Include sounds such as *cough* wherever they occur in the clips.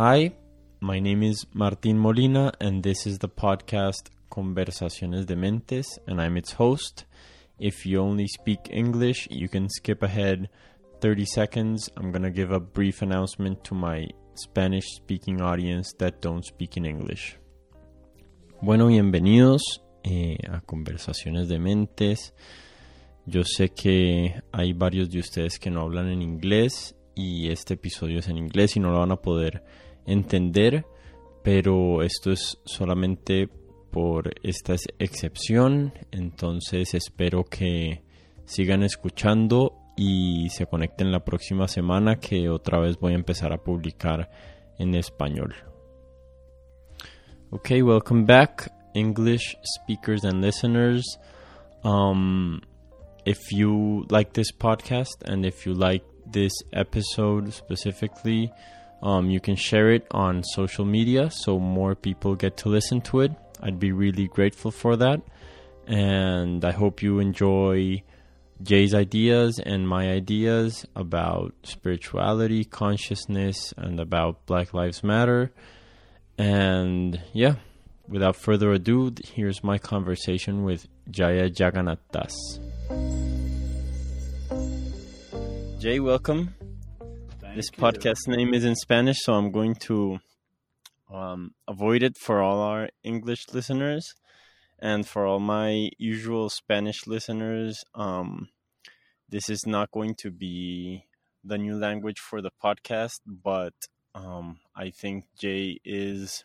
Hi, my name is Martin Molina, and this is the podcast Conversaciones de Mentes, and I'm its host. If you only speak English, you can skip ahead 30 seconds. I'm going to give a brief announcement to my Spanish speaking audience that don't speak in English. Bueno, bienvenidos eh, a Conversaciones de Mentes. Yo sé que hay varios de ustedes que no hablan en inglés y este episodio es en inglés y no lo van a poder entender, pero esto es solamente por esta excepción, entonces espero que sigan escuchando y se conecten la próxima semana que otra vez voy a empezar a publicar en español. Okay, welcome back, English speakers and listeners. Um, if you like this podcast and if you like this episode specifically, um, you can share it on social media so more people get to listen to it. I'd be really grateful for that. And I hope you enjoy Jay's ideas and my ideas about spirituality, consciousness, and about Black Lives Matter. And yeah, without further ado, here's my conversation with Jaya Jagannath Jay, welcome. Thank this you. podcast name is in Spanish, so I'm going to um, avoid it for all our English listeners and for all my usual Spanish listeners. Um, this is not going to be the new language for the podcast, but um, I think Jay is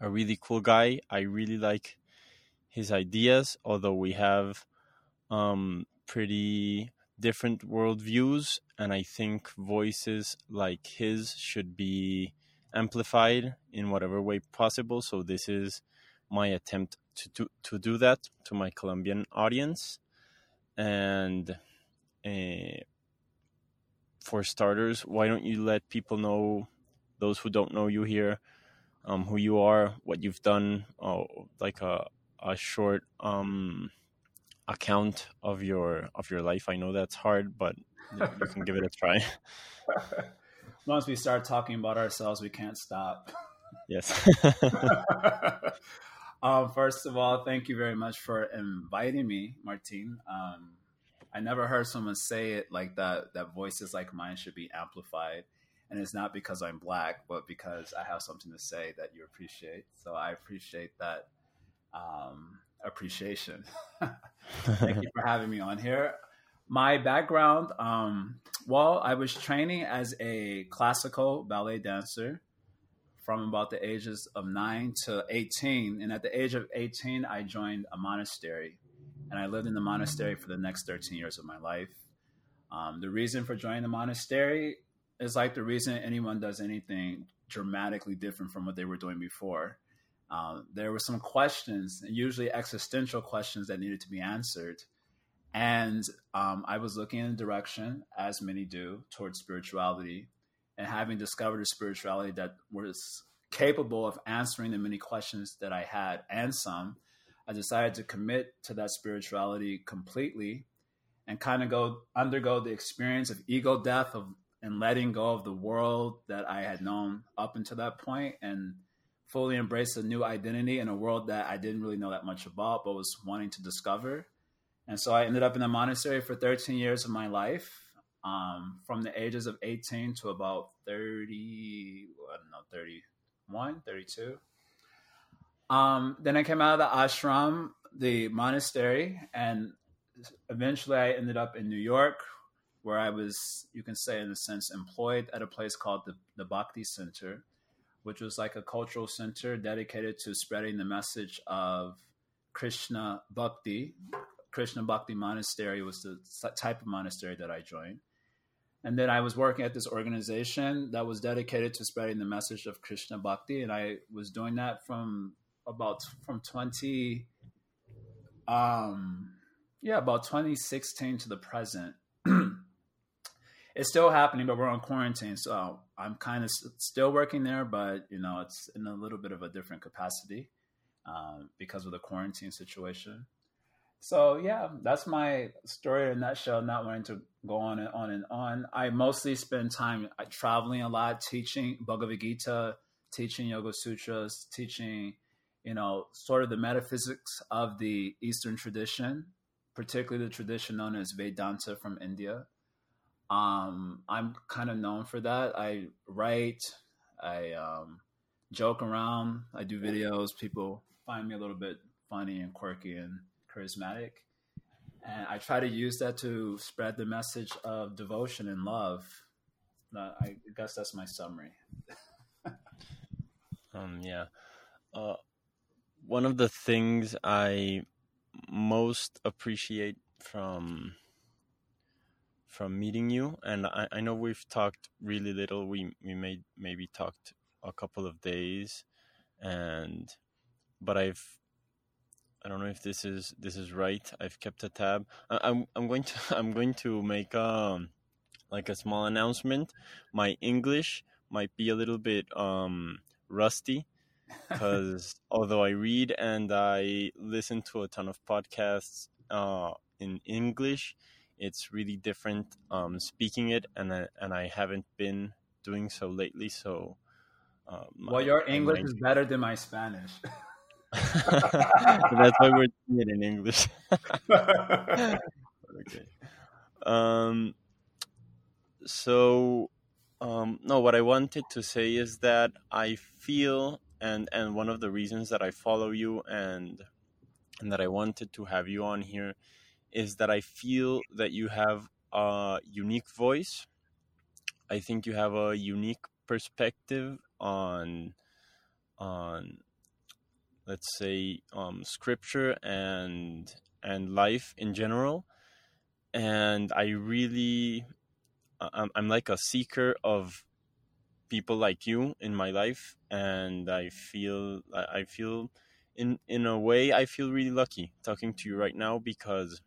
a really cool guy. I really like his ideas, although we have um, pretty different worldviews, and I think voices like his should be amplified in whatever way possible. So this is my attempt to do, to do that to my Colombian audience, and uh, for starters, why don't you let people know those who don't know you here, um, who you are, what you've done, oh, like a a short um, account of your of your life. I know that's hard, but you can give it a try. *laughs* Once we start talking about ourselves, we can't stop. *laughs* Yes. *laughs* um, first of all, thank you very much for inviting me, Martin. Um, I never heard someone say it like that. That voices like mine should be amplified, and it's not because I'm black, but because I have something to say that you appreciate. So I appreciate that um, appreciation. *laughs* Thank you for having me on here. My background, um, well, I was training as a classical ballet dancer from about the ages of nine to 18. And at the age of 18, I joined a monastery. And I lived in the monastery for the next 13 years of my life. Um, the reason for joining the monastery is like the reason anyone does anything dramatically different from what they were doing before. Um, there were some questions, usually existential questions, that needed to be answered. And um, I was looking in a direction, as many do, towards spirituality. And having discovered a spirituality that was capable of answering the many questions that I had and some, I decided to commit to that spirituality completely and kind of go undergo the experience of ego death of and letting go of the world that I had known up until that point and fully embrace a new identity in a world that I didn't really know that much about but was wanting to discover. And so I ended up in a monastery for 13 years of my life, um, from the ages of 18 to about 30, I don't know, 31, 32. Um, then I came out of the ashram, the monastery, and eventually I ended up in New York, where I was, you can say, in a sense, employed at a place called the, the Bhakti Center, which was like a cultural center dedicated to spreading the message of Krishna Bhakti, Krishna Bhakti Monastery was the type of monastery that I joined. And then I was working at this organization that was dedicated to spreading the message of Krishna Bhakti. And I was doing that from about from 20, um, yeah, about 2016 to the present. *clears throat* it's still happening, but we're on quarantine. So I'm kind of still working there, but you know, it's in a little bit of a different capacity um, because of the quarantine situation. So yeah, that's my story in a nutshell. Not wanting to go on and on and on. I mostly spend time uh, traveling a lot, teaching Bhagavad Gita, teaching Yoga Sutras, teaching, you know, sort of the metaphysics of the Eastern tradition, particularly the tradition known as Vedanta from India. Um, I'm kind of known for that. I write, I um, joke around, I do videos. People find me a little bit funny and quirky and charismatic. And I try to use that to spread the message of devotion and love. I guess that's my summary. *laughs* um, yeah. Uh, one of the things I most appreciate from from meeting you, and I, I know we've talked really little. We we made maybe talked a couple of days, and but I've I don't know if this is this is right. I've kept a tab. I, I'm I'm going to *laughs* I'm going to make um like a small announcement. My English might be a little bit um rusty *laughs* because although I read and I listen to a ton of podcasts uh, in English, it's really different um, speaking it, and I, and I haven't been doing so lately. So, uh, well, your English is better than my Spanish. *laughs* That's why we're doing it in English. *laughs* okay. Um. So, um, no, what I wanted to say is that I feel, and and one of the reasons that I follow you and and that I wanted to have you on here is that I feel that you have a unique voice. I think you have a unique perspective on on let's say um, scripture and and life in general and i really I'm, I'm like a seeker of people like you in my life and i feel i feel in in a way i feel really lucky talking to you right now because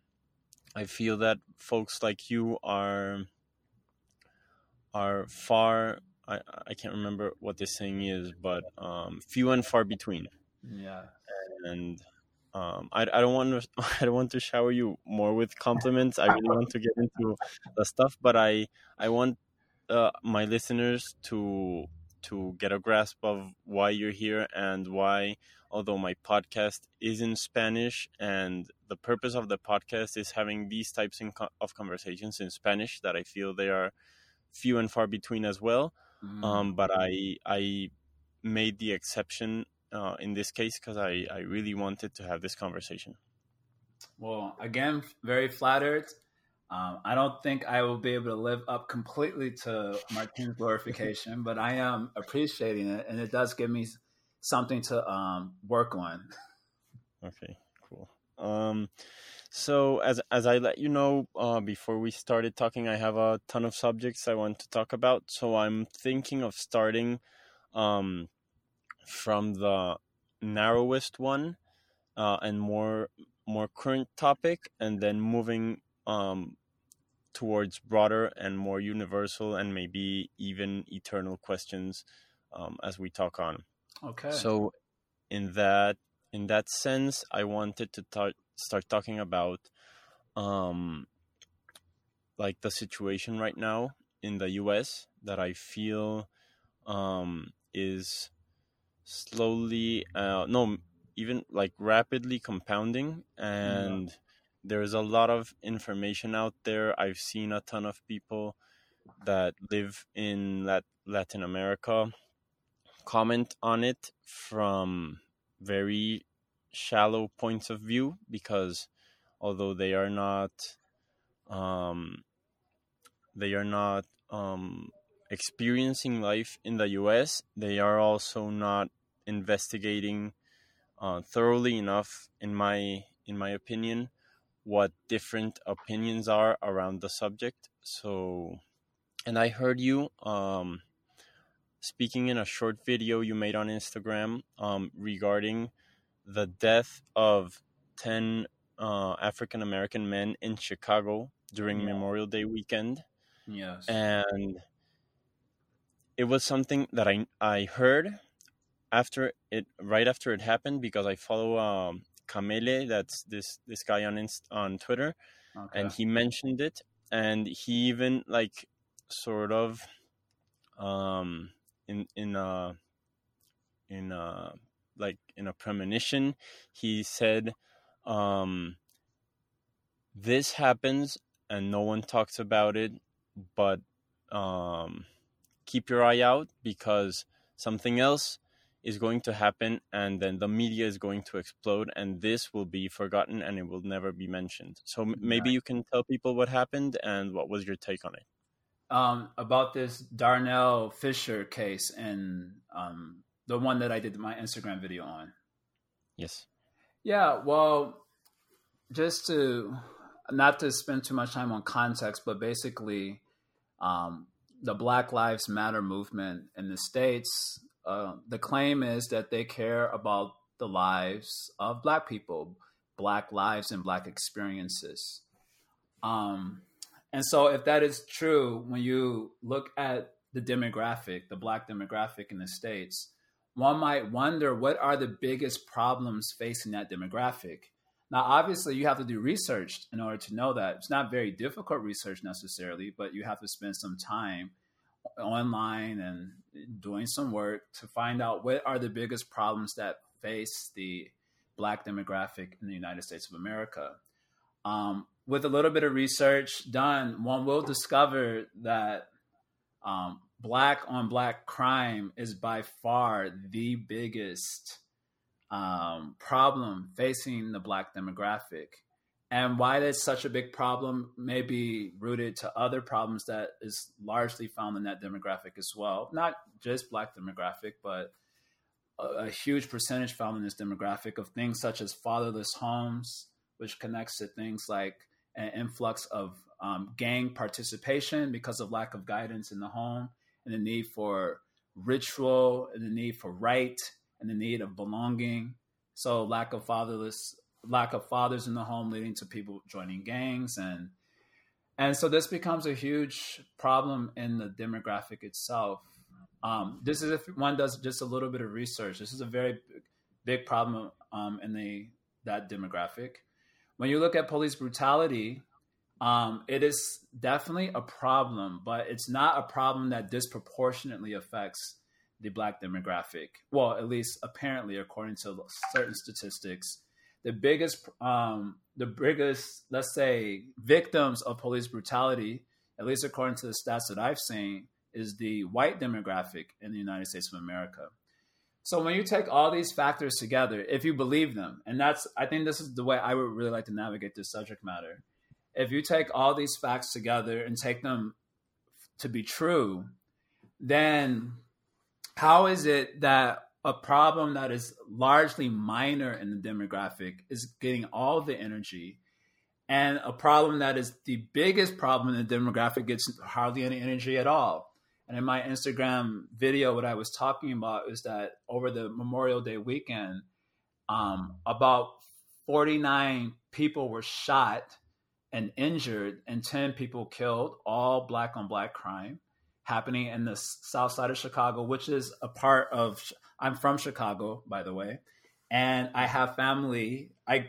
i feel that folks like you are are far i i can't remember what this saying is but um few and far between yeah. And um, I, I don't want to *laughs* I don't want to shower you more with compliments. I really want to get into the stuff, but I I want uh, my listeners to to get a grasp of why you're here and why although my podcast is in Spanish and the purpose of the podcast is having these types of conversations in Spanish that I feel they are few and far between as well. Mm. Um, but I I made the exception uh, in this case because I, I really wanted to have this conversation. Well, again, very flattered. Um, I don't think I will be able to live up completely to Martin's glorification, but I am appreciating it, and it does give me something to um, work on. Okay, cool. Um, so as as I let you know uh, before we started talking, I have a ton of subjects I want to talk about. So I'm thinking of starting um, from the narrowest one uh, and more more current topic, and then moving um, towards broader and more universal and maybe even eternal questions um, as we talk on. Okay. So, in that in that sense, I wanted to start start talking about um, like the situation right now in the U.S. that I feel um, is slowly uh, no even like rapidly compounding and yeah. There's a lot of information out there. I've seen a ton of people that live in Lat- latin america comment on it from very shallow points of view because although they are not um, they are not um, experiencing life in the US, they are also not investigating uh, thoroughly enough, in my in my opinion, what different opinions are around the subject. So, and I heard you um, speaking in a short video you made on Instagram um, regarding the death of ten uh, African American men in Chicago during yeah. Memorial Day weekend. Yes, and it was something that I I heard after it right after it happened because I follow um, Kamele, that's this this guy on Inst- on Twitter, Okay. and he mentioned it, and he even like sort of um in in a in a like in a premonition he said um this happens and no one talks about it but um keep your eye out because something else is going to happen and then the media is going to explode and this will be forgotten and it will never be mentioned so m- maybe you can tell people what happened and what was your take on it um, about this Darnell Fisher case and um, the one that I did my Instagram video on. yes Yeah, well, just to not to spend too much time on context, but basically, um, the Black Lives Matter movement in the states. Uh, the claim is that they care about the lives of Black people, Black lives, and Black experiences. Um, and so, if that is true, when you look at the demographic, the Black demographic in the states, one might wonder what are the biggest problems facing that demographic. Now, obviously, you have to do research in order to know that. It's not very difficult research necessarily, but you have to spend some time online and doing some work to find out what are the biggest problems that face the Black demographic in the United States of America. Um, with a little bit of research done, one will discover that um, black on black crime is by far the biggest um, problem facing the black demographic. And why that's such a big problem may be rooted to other problems that is largely found in that demographic as well. Not just black demographic, but a, a huge percentage found in this demographic of things such as fatherless homes, which connects to things like an influx of um, gang participation because of lack of guidance in the home, and the need for ritual, and the need for right, and the need of belonging. So lack of fatherless, lack of fathers in the home, leading to people joining gangs, and and so this becomes a huge problem in the demographic itself. Um, this is if one does just a little bit of research. This is a very big, problem um, in the that demographic. When you look at police brutality, um, it is definitely a problem, but it's not a problem that disproportionately affects the black demographic. Well, at least apparently, according to certain statistics, the biggest, um, the biggest, let's say, victims of police brutality, at least according to the stats that I've seen, is the white demographic in the United States of America. So when you take all these factors together, if you believe them, and that's, I think this is the way I would really like to navigate this subject matter. If you take all these facts together and take them to be true, then how is it that a problem that is largely minor in the demographic is getting all the energy. And a problem that is the biggest problem in the demographic gets hardly any energy at all. And in my instagram video what i was talking about is that over the memorial day weekend um, about 49 people were shot and injured and 10 people killed all black on black crime happening in the south side of chicago which is a part of I'm from Chicago, by the way, and I have family. I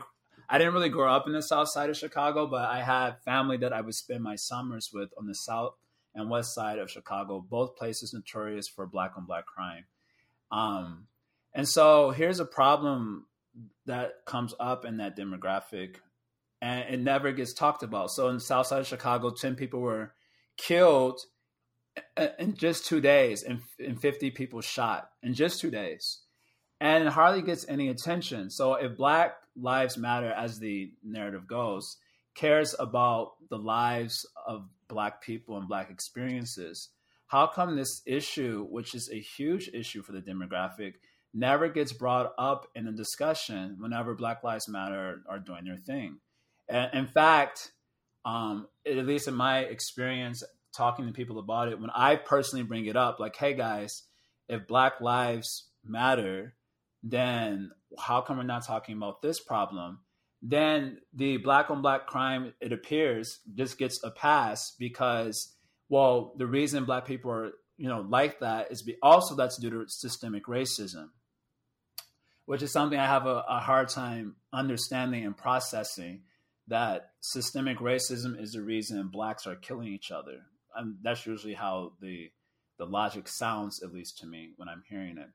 I didn't really grow up in the south side of Chicago, but I had family that I would spend my summers with on the south and west side of Chicago, both places notorious for black on black crime. Um, and so here's a problem that comes up in that demographic, and it never gets talked about. So in the south side of Chicago, 10 people were killed in just two days and, and 50 people shot in just two days. And it hardly gets any attention. So if black lives matter as the narrative goes cares about the lives of black people and black experiences how come this issue which is a huge issue for the demographic never gets brought up in a discussion whenever black lives matter are doing their thing? And in fact um, at least in my experience talking to people about it when i personally bring it up like hey guys if black lives matter then how come we're not talking about this problem then the black on black crime it appears just gets a pass because well the reason black people are you know like that is be also that's due to systemic racism which is something I have a, a hard time understanding and processing. That systemic racism is the reason blacks are killing each other. And that's usually how the the logic sounds, at least to me, when I'm hearing it.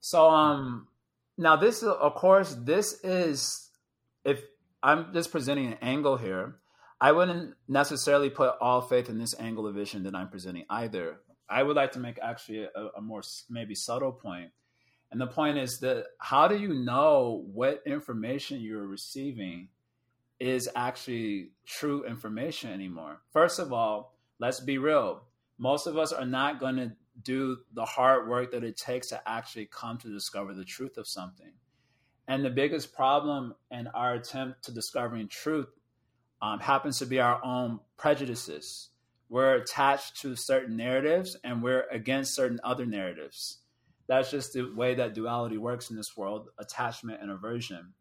So, um, now this, of course, this is if I'm just presenting an angle here. I wouldn't necessarily put all faith in this angle of vision that I'm presenting either. I would like to make actually a, a more maybe subtle point. And the point is that how do you know what information you're receiving is actually true information anymore? First of all, let's be real. Most of us are not going to do the hard work that it takes to actually come to discover the truth of something. And the biggest problem in our attempt to discovering truth um, happens to be our own prejudices. We're attached to certain narratives and we're against certain other narratives. That's just the way that duality works in this world attachment and aversion.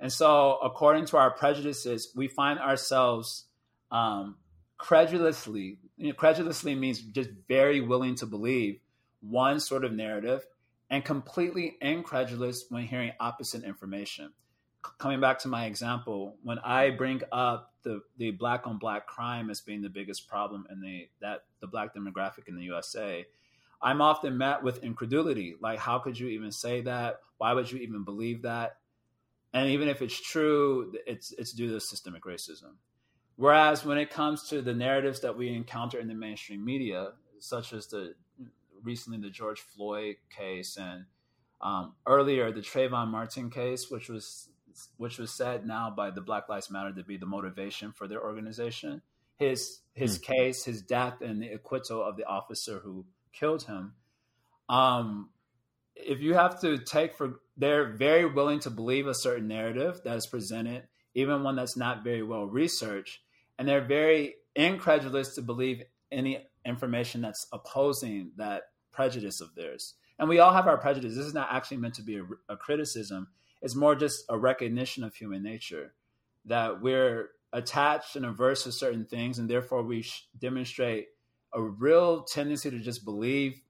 And so, according to our prejudices, we find ourselves um, credulously, you know, credulously means just very willing to believe one sort of narrative and completely incredulous when hearing opposite information. Coming back to my example, when I bring up the, the black on black crime as being the biggest problem in the that the black demographic in the USA, I'm often met with incredulity. Like, how could you even say that? Why would you even believe that? And even if it's true, it's it's due to systemic racism. Whereas when it comes to the narratives that we encounter in the mainstream media, such as the recently the George Floyd case and um, earlier the Trayvon Martin case, which was which was said now by the Black Lives Matter to be the motivation for their organization. His his mm. case, his death, and the acquittal of the officer who killed him. Um, if you have to take for, they're very willing to believe a certain narrative that is presented, even one that's not very well researched, and they're very incredulous to believe any information that's opposing that prejudice of theirs. And we all have our prejudice. This is not actually meant to be a, a criticism. It's more just a recognition of human nature that we're attached and averse to certain things, and therefore we demonstrate a real tendency to just believe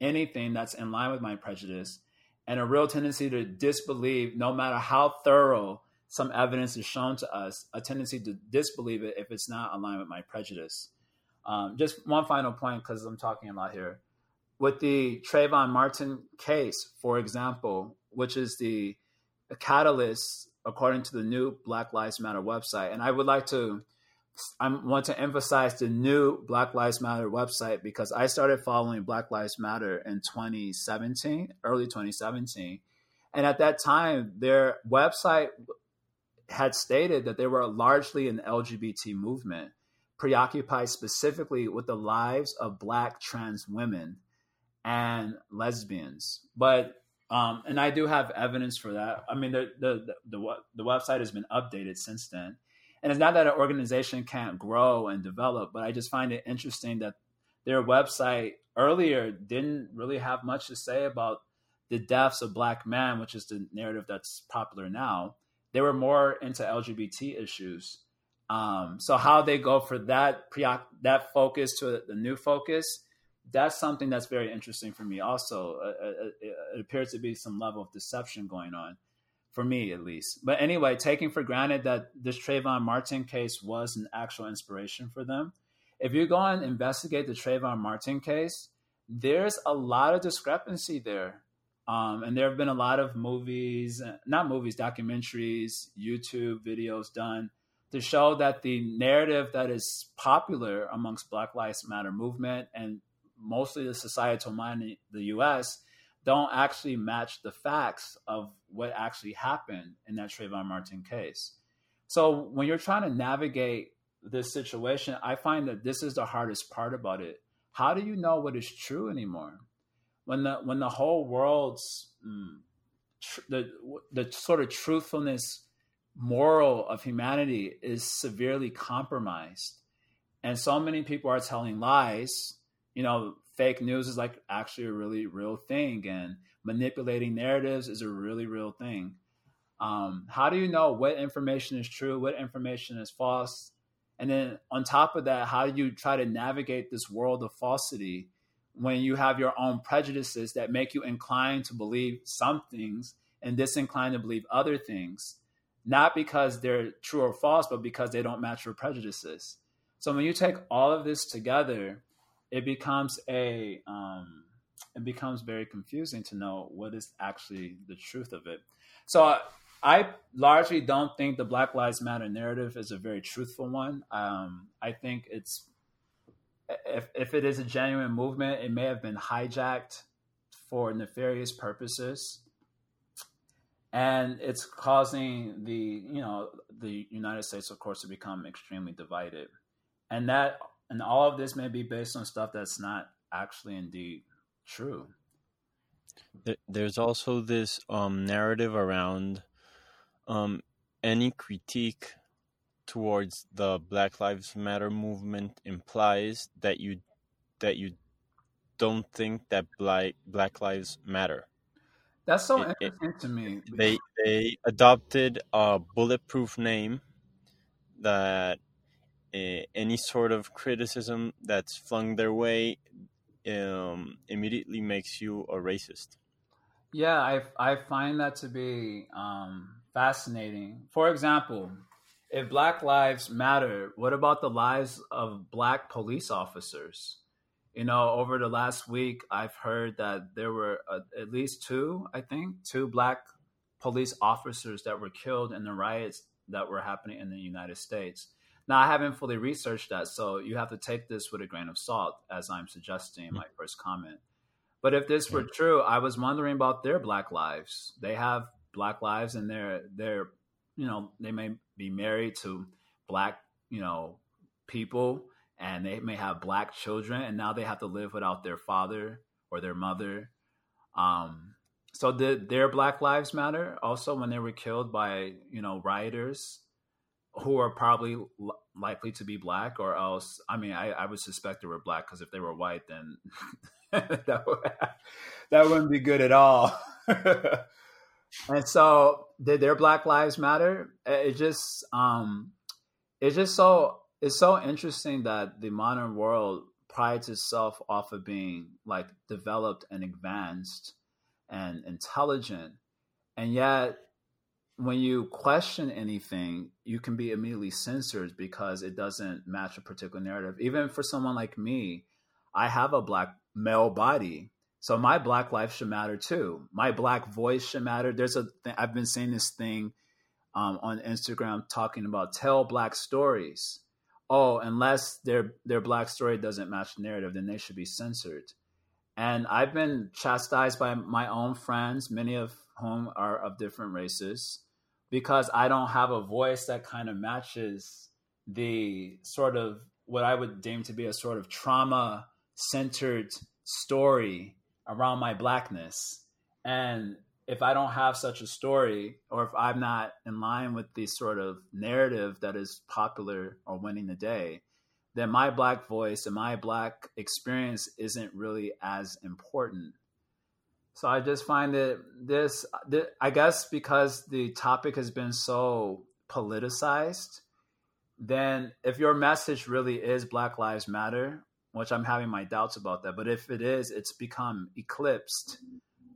anything that's in line with my prejudice, and a real tendency to disbelieve, no matter how thorough some evidence is shown to us, a tendency to disbelieve it if it's not aligned with my prejudice. Um, just one final point, because I'm talking a lot here with the Trayvon Martin case, for example, which is the, the catalyst according to the new Black Lives Matter website. And I would like to I want to emphasize the new Black Lives Matter website because I started following Black Lives Matter in 2017, early 2017. And at that time, their website had stated that they were largely an LGBT movement, preoccupied specifically with the lives of Black trans women and lesbians. But um, and I do have evidence for that. I mean, the, the the the the website has been updated since then, and it's not that an organization can't grow and develop, but I just find it interesting that their website earlier didn't really have much to say about the deaths of black men, which is the narrative that's popular now. They were more into LGBT issues. Um, so how they go for that pre that focus to the new focus that's something that's very interesting for me. Also, uh, uh, uh, it appears to be some level of deception going on, for me at least. But anyway, taking for granted that this Trayvon Martin case was an actual inspiration for them, if you go and investigate the Trayvon Martin case, there's a lot of discrepancy there. Um, and there have been a lot of movies, not movies, documentaries, YouTube videos done to show that the narrative that is popular amongst Black Lives Matter movement and mostly the societal mind in the US don't actually match the facts of what actually happened in that Trayvon Martin case. So when you're trying to navigate this situation, I find that this is the hardest part about it. How do you know what is true anymore? When the when the whole world's mm, tr- the the sort of truthfulness moral of humanity is severely compromised and so many people are telling lies you know, fake news is like actually a really real thing, and manipulating narratives is a really real thing. Um, how do you know what information is true, what information is false? And then on top of that, how do you try to navigate this world of falsity when you have your own prejudices that make you inclined to believe some things and disinclined to believe other things, not because they're true or false, but because they don't match your prejudices. So when you take all of this together, it becomes a um, it becomes very confusing to know what is actually the truth of it. So I largely don't think the Black Lives Matter narrative is a very truthful one. Um, I think it's if if it is a genuine movement, it may have been hijacked for nefarious purposes, and it's causing the you know the United States, of course, to become extremely divided, and that and all of this may be based on stuff that's not actually indeed true. There's also this um, narrative around um, any critique towards the Black Lives Matter movement implies that you that you don't think that black Black Lives Matter. That's so it, interesting it, to me. They they adopted a bulletproof name that uh, any sort of criticism that's flung their way um, immediately makes you a racist. Yeah, I I find that to be um, fascinating. For example, if Black Lives Matter, what about the lives of Black police officers? You know, over the last week, I've heard that there were uh, at least two, I think, two Black police officers that were killed in the riots that were happening in the United States. Now, I haven't fully researched that, so you have to take this with a grain of salt, as I'm suggesting in my first comment. But if this were true, I was wondering about their Black lives. They have Black lives, and they're they're you know they may be married to Black you know people, and they may have Black children, and now they have to live without their father or their mother. Um, so did their Black lives matter also when they were killed by you know rioters? who are probably l- likely to be black or else i mean i, I would suspect they were black because if they were white then *laughs* that, would, *laughs* that wouldn't be good at all *laughs* and so did their black lives matter it just um it's just so it's so interesting that the modern world prides itself off of being like developed and advanced and intelligent and yet when you question anything, you can be immediately censored because it doesn't match a particular narrative. Even for someone like me, I have a black male body. So my black life should matter too. My black voice should matter. There's a th- I've been saying this thing um, on Instagram talking about tell black stories. Oh, unless their their black story doesn't match the narrative, then they should be censored. And I've been chastised by my own friends, many of whom are of different races, because I don't have a voice that kind of matches the sort of what I would deem to be a sort of trauma centered story around my blackness. And if I don't have such a story, or if I'm not in line with the sort of narrative that is popular or winning the day, then my black voice and my black experience isn't really as important. So I just find that this, I guess, because the topic has been so politicized, then if your message really is Black Lives Matter, which I'm having my doubts about that, but if it is, it's become eclipsed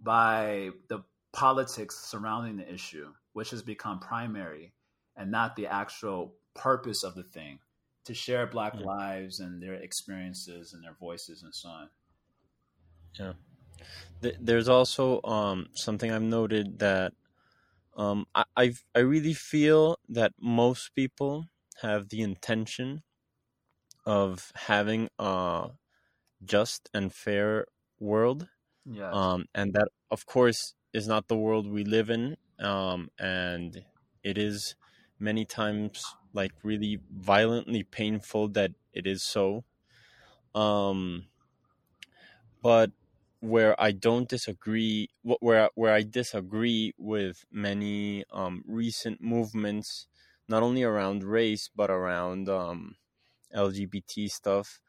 by the politics surrounding the issue, which has become primary and not the actual purpose of the thing to share Black yeah. lives and their experiences and their voices and so on. Yeah. There's also um, something I've noted that um, I I've, I really feel that most people have the intention of having a just and fair world. Yeah. Um, and that, of course, is not the world we live in. Um, and it is many times like really violently painful that it is so. Um, but where I don't disagree, where where I disagree with many um, recent movements, not only around race but around um, LGBT stuff,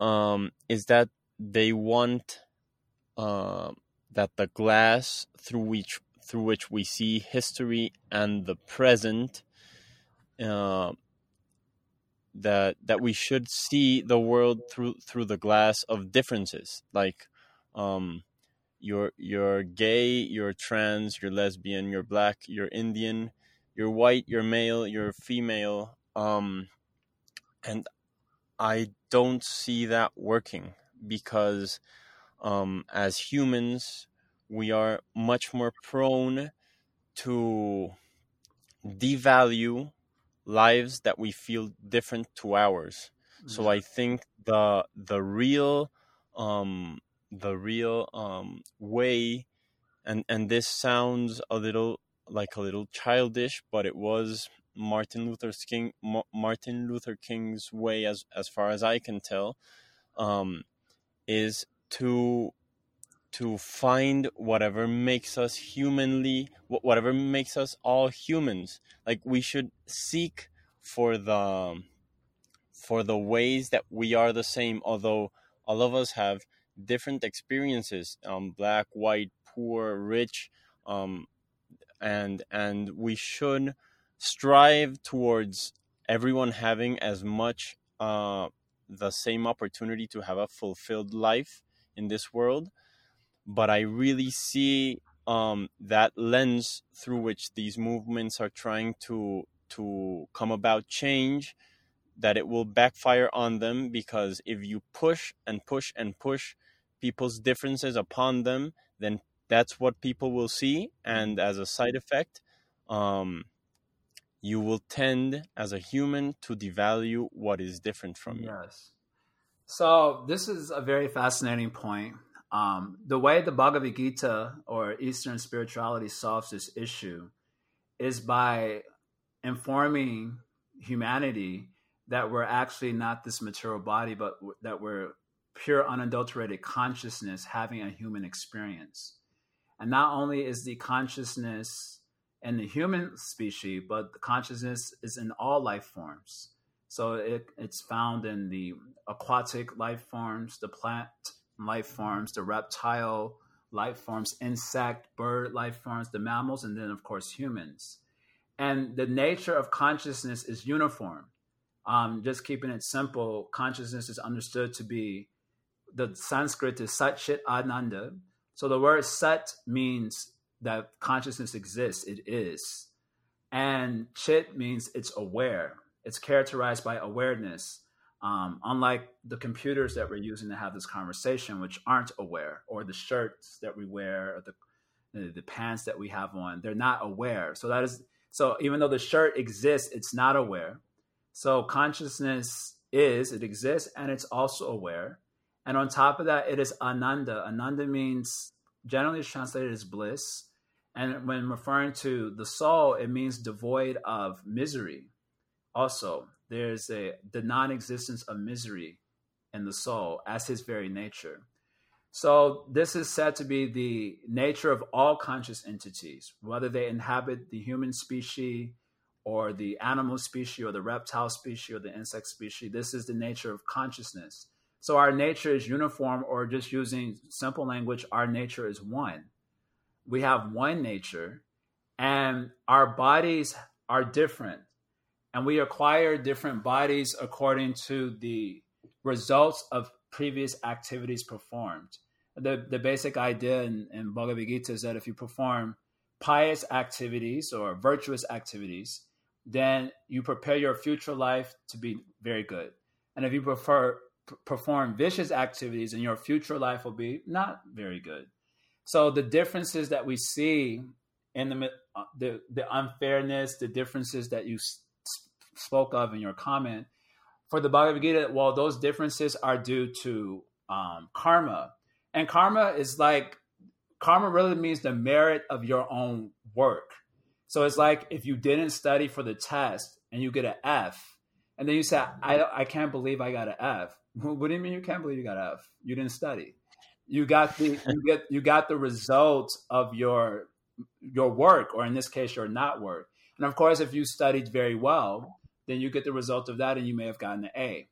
um, is that they want uh, that the glass through which through which we see history and the present. Uh, that that we should see the world through through the glass of differences like um, you're you're gay, you're trans, you're lesbian, you're black, you're Indian, you're white, you're male, you're female. Um, and I don't see that working because um, as humans, we are much more prone to devalue lives that we feel different to ours. So I think the the real um, the real um, way, and and this sounds a little like a little childish, but it was Martin Luther King Martin Luther King's way, as as far as I can tell, um, is to to find whatever makes us humanly whatever makes us all humans. Like we should seek for the for the ways that we are the same although all of us have different experiences um, black white poor rich um, and and we should strive towards everyone having as much uh, the same opportunity to have a fulfilled life in this world but i really see um, that lens through which these movements are trying to to come about change that it will backfire on them because if you push and push and push people's differences upon them, then that's what people will see. And as a side effect, um, you will tend as a human to devalue what is different from you. Yes. So this is a very fascinating point. Um, the way the Bhagavad Gita or Eastern spirituality solves this issue is by informing humanity that we're actually not this material body, but that we're pure, unadulterated consciousness having a human experience. And not only is the consciousness in the human species, but the consciousness is in all life forms. So it, it's found in the aquatic life forms, the plant life forms, the reptile life forms, insect, bird life forms, the mammals, and then, of course, humans. And the nature of consciousness is uniform. Um, just keeping it simple, consciousness is understood to be the Sanskrit is Sat Ananda. So the word Sat means that consciousness exists, it is. And Chit means it's aware, it's characterized by awareness. Um, unlike the computers that we're using to have this conversation, which aren't aware, or the shirts that we wear, or the, the pants that we have on, they're not aware. So that is so even though the shirt exists, it's not aware. So consciousness is, it exists, and it's also aware. And on top of that, it is ananda. Ananda means generally is translated as bliss. And when referring to the soul, it means devoid of misery. Also, there's a the non-existence of misery in the soul as his very nature. So this is said to be the nature of all conscious entities, whether they inhabit the human species or the animal species or the reptile species or the insect species. This is the nature of consciousness. So our nature is uniform, or just using simple language, our nature is one. We have one nature, and our bodies are different. And we acquire different bodies according to the results of previous activities performed. The, the basic idea in, in Bhagavad Gita is that if you perform pious activities or virtuous activities, then you prepare your future life to be very good. And if you prefer perform vicious activities and your future life will be not very good. So the differences that we see in the uh, the, the unfairness, the differences that you spoke of in your comment for the Bhagavad Gita, well, those differences are due to um, karma, and karma is like karma really means the merit of your own work. So it's like if you didn't study for the test and you get an F, and then you say, I, I can't believe I got an F. *laughs* What do you mean you can't believe you got F? You didn't study. You got the you *laughs* get you got the results of your your work, or in this case, your not work. And of course, if you studied very well, then you get the result of that, and you may have gotten an A.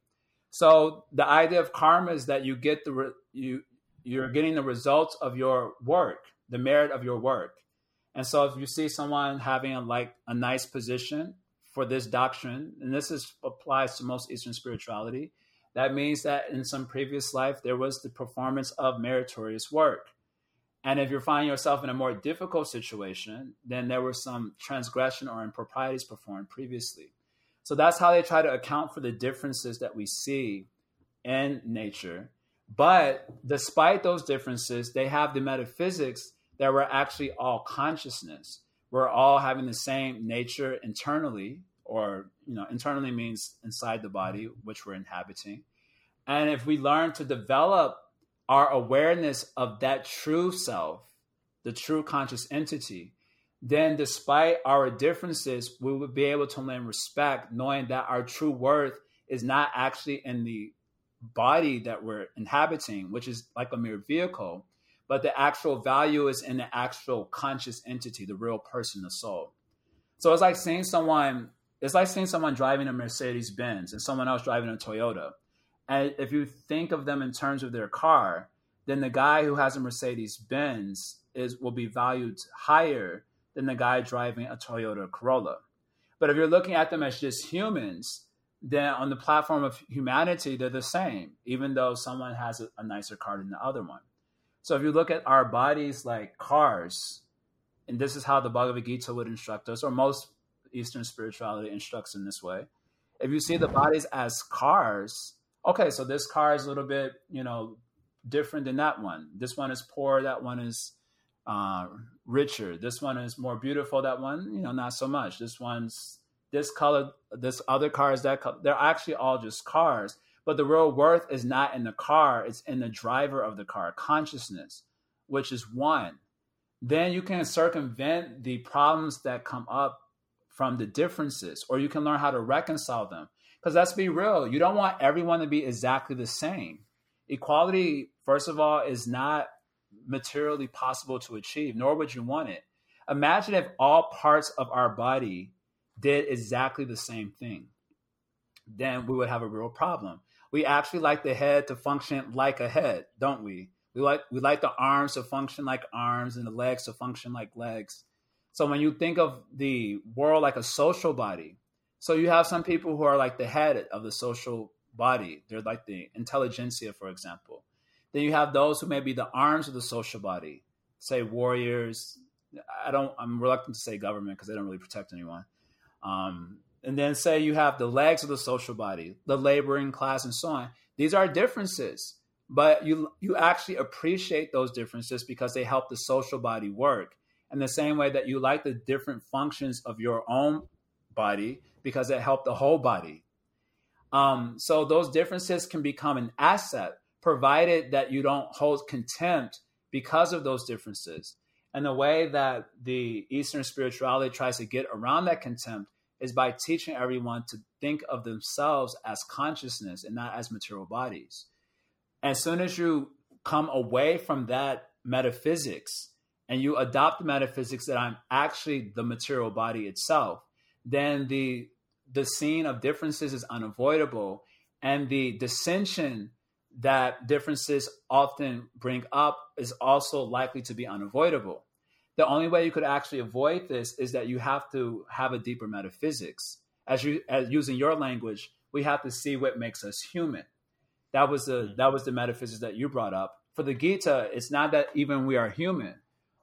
So the idea of karma is that you get the re, you you're getting the results of your work, the merit of your work. And so if you see someone having a like a nice position for this doctrine, and this is applies to most Eastern spirituality, that means that in some previous life, there was the performance of meritorious work. And if you're finding yourself in a more difficult situation, then there was some transgression or improprieties performed previously. So that's how they try to account for the differences that we see in nature. But despite those differences, they have the metaphysics that we're actually all consciousness. We're all having the same nature internally, or you know, internally means inside the body, which we're inhabiting. And if we learn to develop our awareness of that true self, the true conscious entity, then despite our differences, we would be able to learn respect, knowing that our true worth is not actually in the body that we're inhabiting, which is like a mere vehicle, but the actual value is in the actual conscious entity, the real person, the soul. So it's like seeing someone, it's like seeing someone driving a Mercedes Benz and someone else driving a Toyota. And if you think of them in terms of their car, then the guy who has a Mercedes Benz is will be valued higher than the guy driving a Toyota Corolla. But if you're looking at them as just humans, then on the platform of humanity, they're the same, even though someone has a, a nicer car than the other one. So if you look at our bodies like cars, and this is how the Bhagavad Gita would instruct us, or most Eastern spirituality instructs in this way. If you see the bodies as cars, okay, so this car is a little bit, you know, different than that one. This one is poor, that one is uh, richer. This one is more beautiful, that one, you know, not so much. This one's this color, this other car is that color. They're actually all just cars, but the real worth is not in the car, it's in the driver of the car, consciousness, which is one. Then you can circumvent the problems that come up from the differences, or you can learn how to reconcile them. Because let's be real, you don't want everyone to be exactly the same. Equality, first of all, is not materially possible to achieve, nor would you want it. Imagine if all parts of our body did exactly the same thing. Then we would have a real problem. We actually like the head to function like a head, don't we? We like we like the arms to function like arms and the legs to function like legs. So when you think of the world like a social body, so you have some people who are like the head of the social body. They're like the intelligentsia, for example. Then you have those who may be the arms of the social body, say warriors. I don't. I'm reluctant to say government because they don't really protect anyone. Um, and then say you have the legs of the social body, the laboring class, and so on. These are differences, but you you actually appreciate those differences because they help the social body work. In the same way that you like the different functions of your own body because it helped the whole body. Um, so those differences can become an asset, provided that you don't hold contempt because of those differences. And the way that the Eastern spirituality tries to get around that contempt is by teaching everyone to think of themselves as consciousness and not as material bodies. As soon as you come away from that metaphysics and you adopt the metaphysics that I'm actually the material body itself, then the the scene of differences is unavoidable and the dissension that differences often bring up is also likely to be unavoidable. The only way you could actually avoid this is that you have to have a deeper metaphysics. As you as using your language, we have to see what makes us human. That was the that was the metaphysics that you brought up. For the Gita, it's not that even we are human,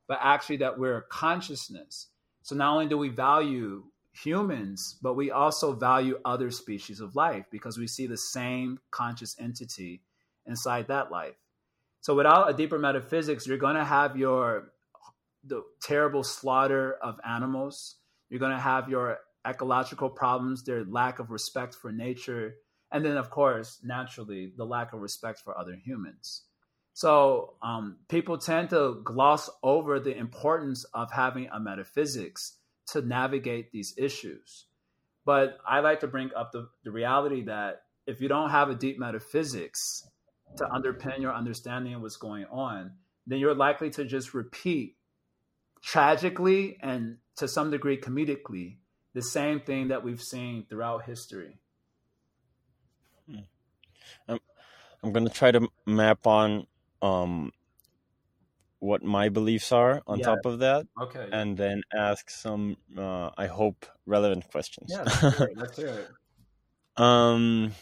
but actually that we're consciousness. So not only do we value humans, but we also value other species of life because we see the same conscious entity inside that life. So without a deeper metaphysics, you're going to have your the terrible slaughter of animals. You're going to have your ecological problems, their lack of respect for nature, and then of course, naturally, the lack of respect for other humans. So um, people tend to gloss over the importance of having a metaphysics to navigate these issues. But I like to bring up the, the reality that if you don't have a deep metaphysics to underpin your understanding of what's going on, then you're likely to just repeat tragically and to some degree comedically the same thing that we've seen throughout history. Hmm. I'm, I'm going to try to map on um, what my beliefs are on yeah. top of that. Okay. And then ask some, uh, I hope, relevant questions. Yeah, it. It. *laughs* um,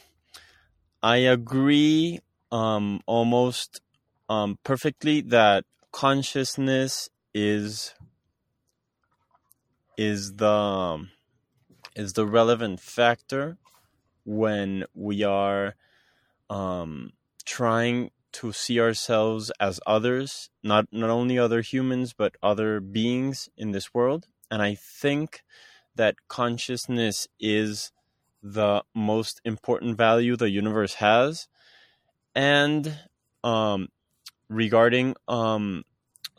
I agree um, almost um, perfectly that consciousness is is the is the relevant factor when we are um, trying to see ourselves as others, not not only other humans but other beings in this world. And I think that consciousness is the most important value the universe has. And um, regarding um,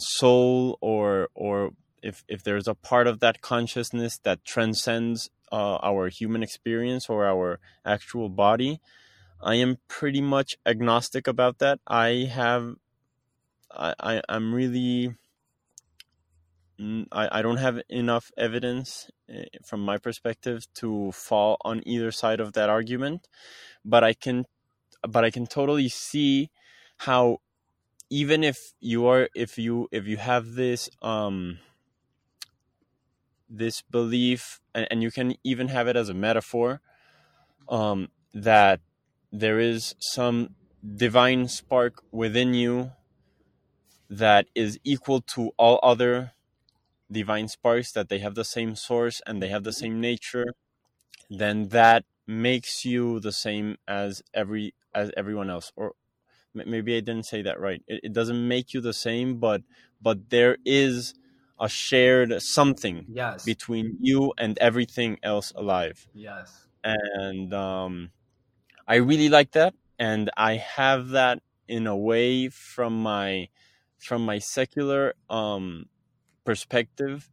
soul or or if if there's a part of that consciousness that transcends uh, our human experience or our actual body, I am pretty much agnostic about that. I have, I, I I'm really, I, I don't have enough evidence eh, from my perspective to fall on either side of that argument, but I can, but I can totally see how even if you are if you if you have this um this belief and, and you can even have it as a metaphor um that there is some divine spark within you that is equal to all other divine sparks that they have the same source and they have the same nature then that makes you the same as every as everyone else or maybe i didn't say that right it, it doesn't make you the same but but there is a shared something yes. between you and everything else alive yes and um I really like that, and I have that in a way from my from my secular um, perspective.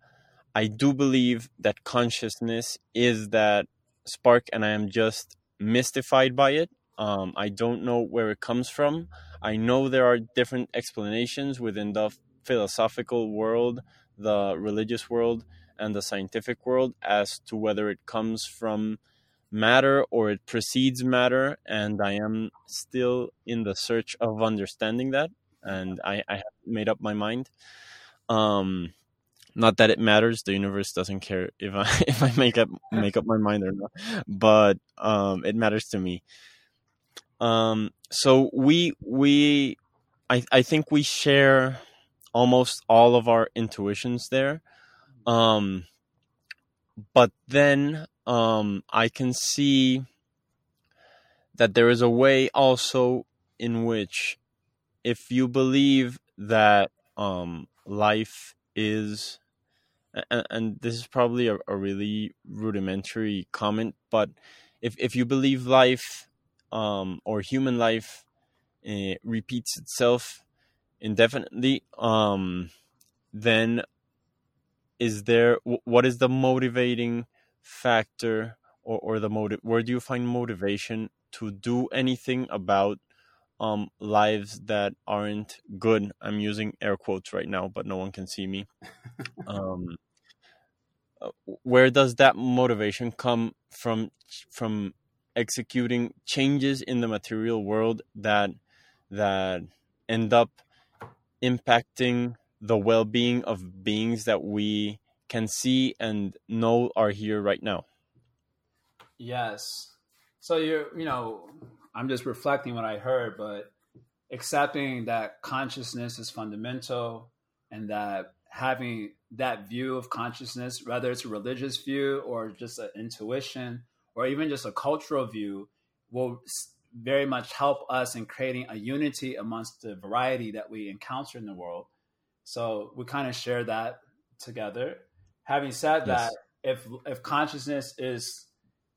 I do believe that consciousness is that spark, and I am just mystified by it. Um, I don't know where it comes from. I know there are different explanations within the philosophical world, the religious world, and the scientific world as to whether it comes from matter or it precedes matter and i am still in the search of understanding that and i, I have made up my mind um not that it matters the universe doesn't care if i *laughs* if i make up make up my mind or not but um it matters to me um so we we i i think we share almost all of our intuitions there. Um but then um, I can see that there is a way also in which, if you believe that um, life is, and, and, this is probably a, a, really rudimentary comment, but if if you believe life um, or human life uh, repeats itself indefinitely, um, then is there what is the motivating factor or, or the motive where do you find motivation to do anything about um lives that aren't good? I'm using air quotes right now but no one can see me. *laughs* Um uh, where does that motivation come from from executing changes in the material world that that end up impacting the well-being of beings that we can see and know are here right now. Yes. So you're, you know, I'm just reflecting what I heard, but accepting that consciousness is fundamental and that having that view of consciousness, whether it's a religious view or just an intuition or even just a cultural view, will very much help us in creating a unity amongst the variety that we encounter in the world. So we kind of share that together. Having said yes. that, if if consciousness is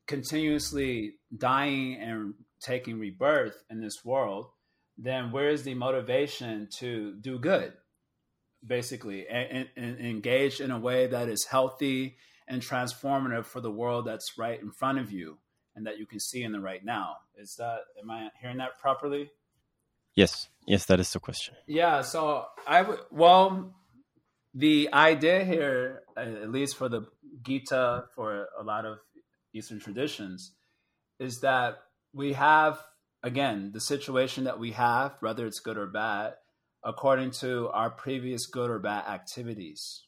continuously dying and taking rebirth in this world, then where is the motivation to do good, basically, and, and, engage in a way that is healthy and transformative for the world that's right in front of you and that you can see in the right now? Is that am I hearing that properly? Yes, yes, that is the question. Yeah, so I would well the idea here, at least for the Gita, for a lot of Eastern traditions, is that we have, again, the situation that we have, whether it's good or bad, according to our previous good or bad activities.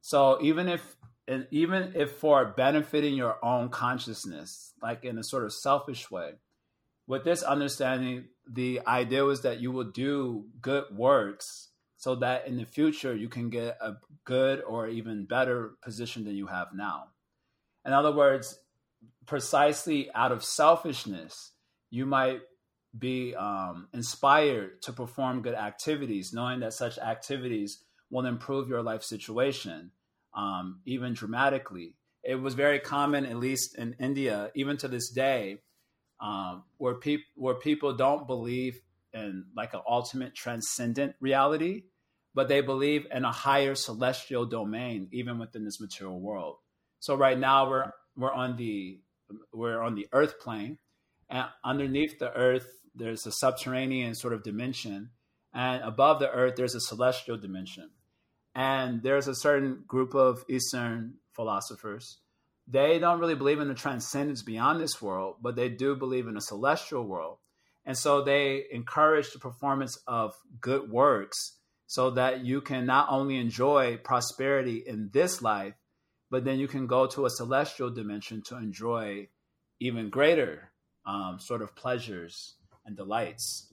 So even if and even if for benefiting your own consciousness, like in a sort of selfish way, with this understanding, the idea was that you will do good works so that in the future you can get a good or even better position than you have now. In other words, precisely out of selfishness, you might be um, inspired to perform good activities, knowing that such activities will improve your life situation, um, even dramatically. It was very common, at least in India, even to this day, um, where people where people don't believe in like an ultimate transcendent reality, but they believe in a higher celestial domain, even within this material world. So right now we're we're on the we're on the earth plane, and underneath the earth there's a subterranean sort of dimension, and above the earth there's a celestial dimension. And there's a certain group of Eastern philosophers. They don't really believe in the transcendence beyond this world, but they do believe in a celestial world. And so they encourage the performance of good works so that you can not only enjoy prosperity in this life, but then you can go to a celestial dimension to enjoy even greater um, sort of pleasures and delights.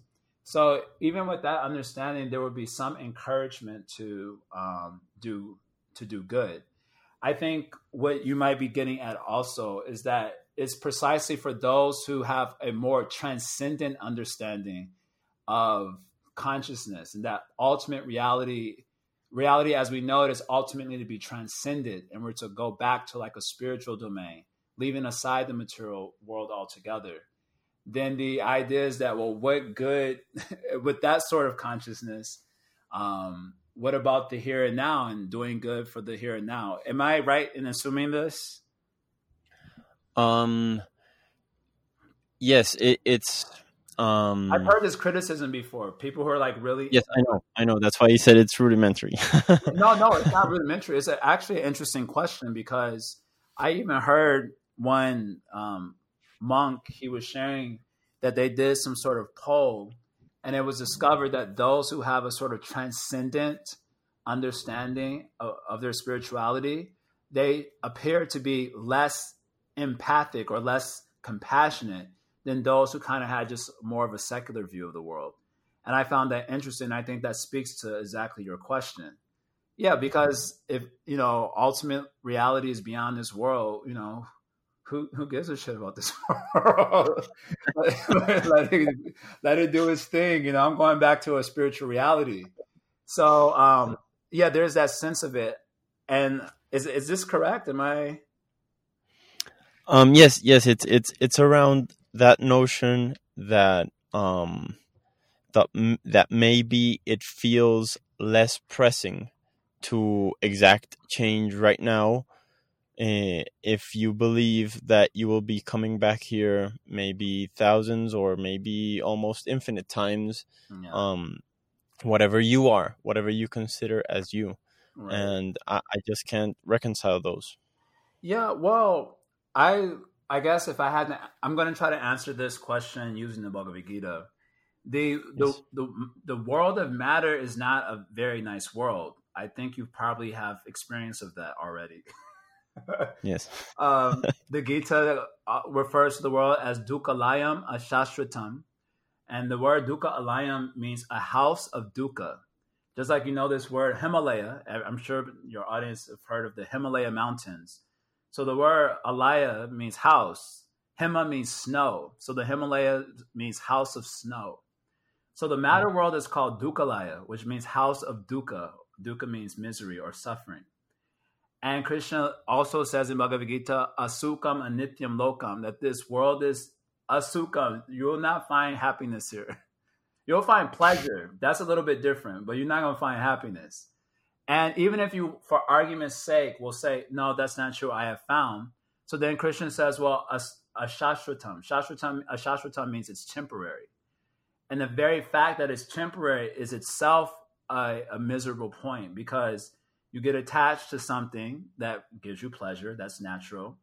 So even with that understanding, there would be some encouragement to um, do to do good. I think what you might be getting at also is that it's precisely for those who have a more transcendent understanding of consciousness and that ultimate reality reality as we know it is ultimately to be transcended and we're to go back to like a spiritual domain leaving aside the material world altogether then the idea is that well what good *laughs* with that sort of consciousness um, what about the here and now and doing good for the here and now? Am i right in assuming this? Um yes it, it's um i've heard this criticism before. People who are like really yes i know. I know. That's why you said it's rudimentary. *laughs* No no it's not rudimentary. It's actually an interesting question because i even heard one um monk, he was sharing that they did some sort of poll, and it was discovered that those who have a sort of transcendent understanding of, of their spirituality, they appear to be less empathic or less compassionate than those who kind of had just more of a secular view of the world. And I found that interesting. I think that speaks to exactly your question. Yeah, because if, you know, ultimate reality is beyond this world, you know, who who gives a shit about this *laughs* world? *laughs* let, it, let it do its thing. You know, I'm going back to a spiritual reality. So um, yeah, there's that sense of it. And is is this correct? Am I? Um, yes, yes. It's it's it's around that notion that um, that that maybe it feels less pressing to exact change right now Eh, if you believe that you will be coming back here maybe thousands or maybe almost infinite times yeah. um whatever you are whatever you consider as you right. and I, I just can't reconcile those yeah well i i guess if i had to, i'm going to try to answer this question using the bhagavad gita the, the yes. the the world of matter is not a very nice world i think you probably have experience of that already *laughs* yes. *laughs* um, the Gita uh, refers to the world as Dukkhalayam Ashashratam. And the word Dukkha Alayam means a house of Dukkha. Just like you know this word Himalaya, I'm sure your audience have heard of the Himalaya mountains. So the word Alaya means house. Hima means snow. So the Himalaya means house of snow. So the matter world is called Dukkhalaya, which means house of Dukkha. Dukkha means misery or suffering. And Krishna also says in Bhagavad Gita, asukam anityam lokam, that this world is asukam. You will not find happiness here. *laughs* You'll find pleasure. That's a little bit different, but you're not going to find happiness. And even if you, for argument's sake, will say, no, that's not true, I have found. So then Krishna says, well, a, a shashratam. Shashratam, a shashratam means it's temporary. And the very fact that it's temporary is itself a, a miserable point because you get attached to something that gives you pleasure that's natural.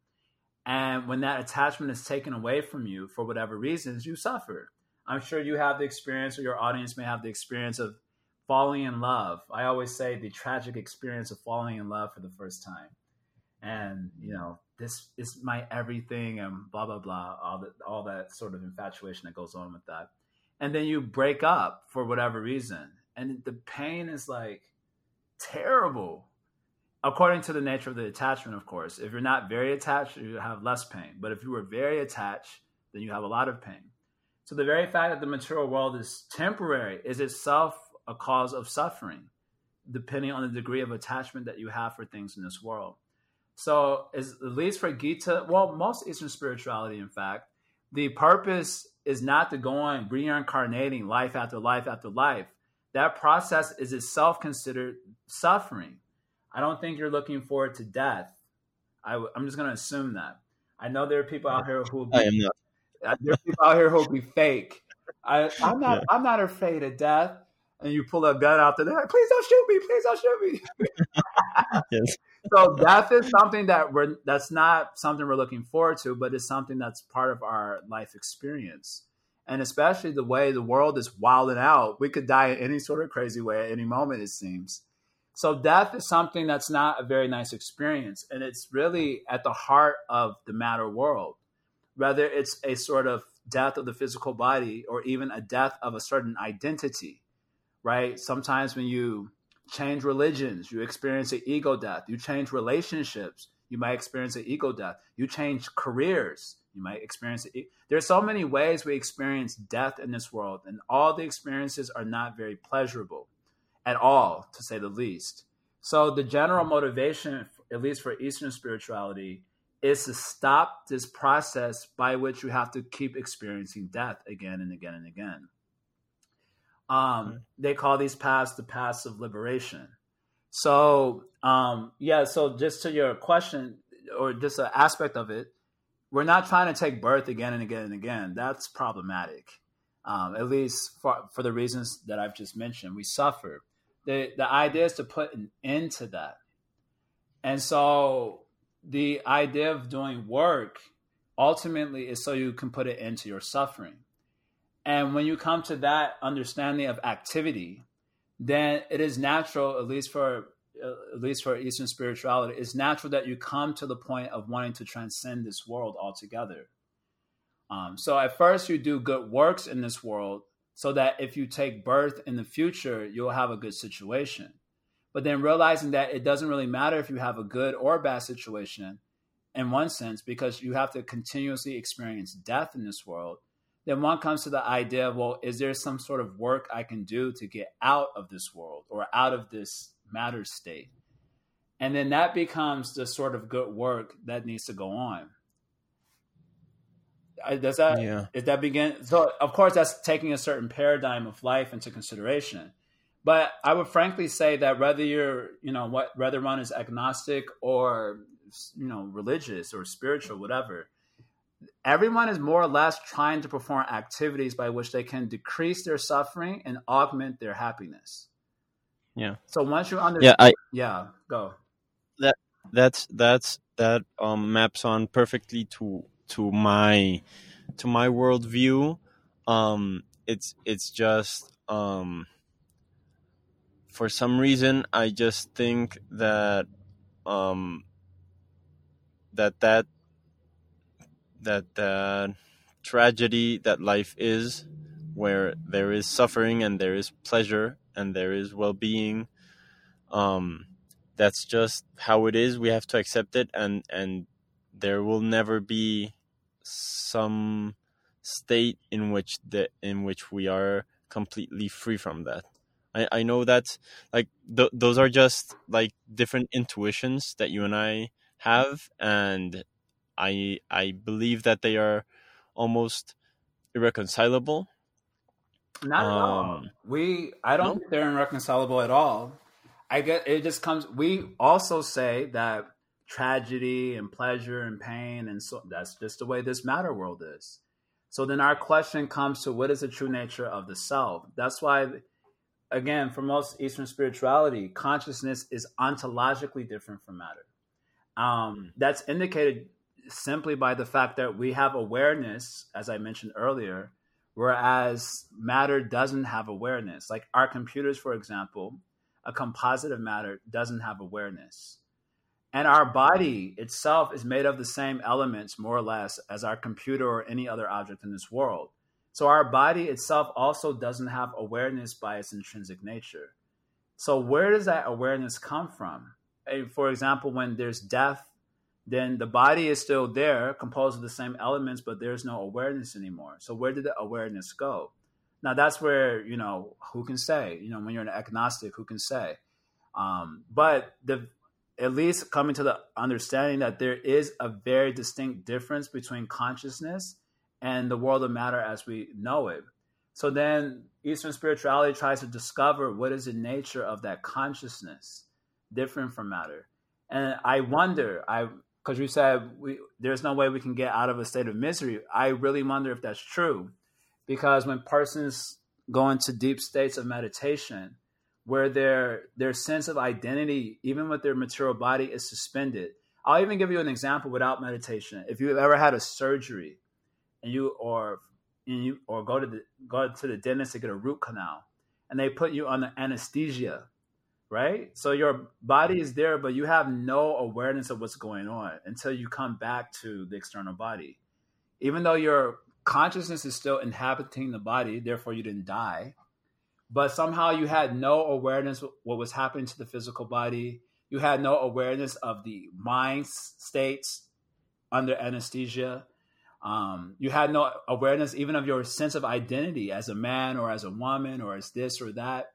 And when that attachment is taken away from you for whatever reasons you suffer. I'm sure you have the experience or your audience may have the experience of falling in love. I always say the tragic experience of falling in love for the first time. And you know this is my everything and blah blah blah all that all that sort of infatuation that goes on with that. And then you break up for whatever reason. And the pain is like terrible. According to the nature of the attachment of course if you're not very attached you have less pain. But if you were very attached then you have a lot of pain. So the very fact that the material world is temporary is itself a cause of suffering depending on the degree of attachment that you have for things in this world. So is at least for gita well most eastern spirituality in fact the purpose is not to go on reincarnating life after life after life that process is itself considered suffering. I don't think you're looking forward to death. I, am just going to assume that. I know there are people out here who will be, I am not. *laughs* There are people out here who will be fake. I, am not. Yeah. I'm not afraid of death. And you pull a gun out the there. Please don't shoot me. Please don't shoot me. *laughs* yes. So death is something that we're. That's not something we're looking forward to, but it's something that's part of our life experience and especially the way the world is wilding out. We could die in any sort of crazy way at any moment, it seems. So death is something that's not a very nice experience, and it's really at the heart of the matter world. Whether it's a sort of death of the physical body or even a death of a certain identity, right? Sometimes when you change religions, you experience an ego death. You change relationships, you might experience an ego death. You change careers, you might experience it. There's so many ways we experience death in this world, and all the experiences are not very pleasurable at all, to say the least. So, the general motivation, at least for Eastern spirituality, is to stop this process by which you have to keep experiencing death again and again and again. Um, mm-hmm. They call these paths the paths of liberation. So, um, yeah, so just to your question, or just an aspect of it, we're not trying to take birth again and again and again. That's problematic. Um, at least for, for the reasons that I've just mentioned, we suffer. The, the idea is to put an end to that. And so the idea of doing work ultimately is so you can put it into your suffering. And when you come to that understanding of activity, then it is natural, at least for at least for Eastern spirituality, it's natural that you come to the point of wanting to transcend this world altogether. Um, so at first, you do good works in this world so that if you take birth in the future, you'll have a good situation. But then realizing that it doesn't really matter if you have a good or bad situation in one sense, because you have to continuously experience death in this world, then one comes to the idea of, well, is there some sort of work I can do to get out of this world or out of this matter state. And then that becomes the sort of good work that needs to go on. Does that yeah. Is that begin? So of course that's taking a certain paradigm of life into consideration. But I would frankly say that whether you're, you know, what whether one is agnostic or you know religious or spiritual, whatever, everyone is more or less trying to perform activities by which they can decrease their suffering and augment their happiness. Yeah. So once you understand, yeah, I, yeah, go. That that's that's that um maps on perfectly to to my to my worldview. Um, it's it's just um for some reason I just think that um that that that that tragedy that life is where there is suffering and there is pleasure and there is well-being um, that's just how it is. We have to accept it and and there will never be some state in which the in which we are completely free from that. I i know that like th- those are just like different intuitions that you and i have and i i believe that they are almost irreconcilable not at all. Um, we, I don't think they're irreconcilable at all. I get it. Just comes. We also say that tragedy and pleasure and pain and so that's just the way this matter world is. So then our question comes to what is the true nature of the self? That's why, again, for most Eastern spirituality, consciousness is ontologically different from matter. Um, that's indicated simply by the fact that we have awareness, as I mentioned earlier, whereas matter doesn't have awareness. Like our computers, for example, a composite of matter doesn't have awareness. And our body itself is made of the same elements, more or less, as our computer or any other object in this world. So our body itself also doesn't have awareness by its intrinsic nature. So where does that awareness come from? For example, when there's death, then the body is still there, composed of the same elements, but there's no awareness anymore. So where did the awareness go? Now that's where you know who can say. You know, when you're an agnostic, who can say? Um, but the at least coming to the understanding that there is a very distinct difference between consciousness and the world of matter as we know it. So then Eastern spirituality tries to discover what is the nature of that consciousness different from matter. And I wonder, I because you said we, there's no way we can get out of a state of misery. I really wonder if that's true, because when persons go into deep states of meditation, where their their sense of identity, even with their material body, is suspended. I'll even give you an example without meditation. If you've ever had a surgery, and you or and you or go to the go to the dentist to get a root canal, and they put you under anesthesia, right? So your body is there, but you have no awareness of what's going on until you come back to the external body. Even though your consciousness is still inhabiting the body, therefore you didn't die but somehow you had no awareness what was happening to the physical body. You had no awareness of the mind states under anesthesia. Um, you had no awareness even of your sense of identity as a man or as a woman or as this or that.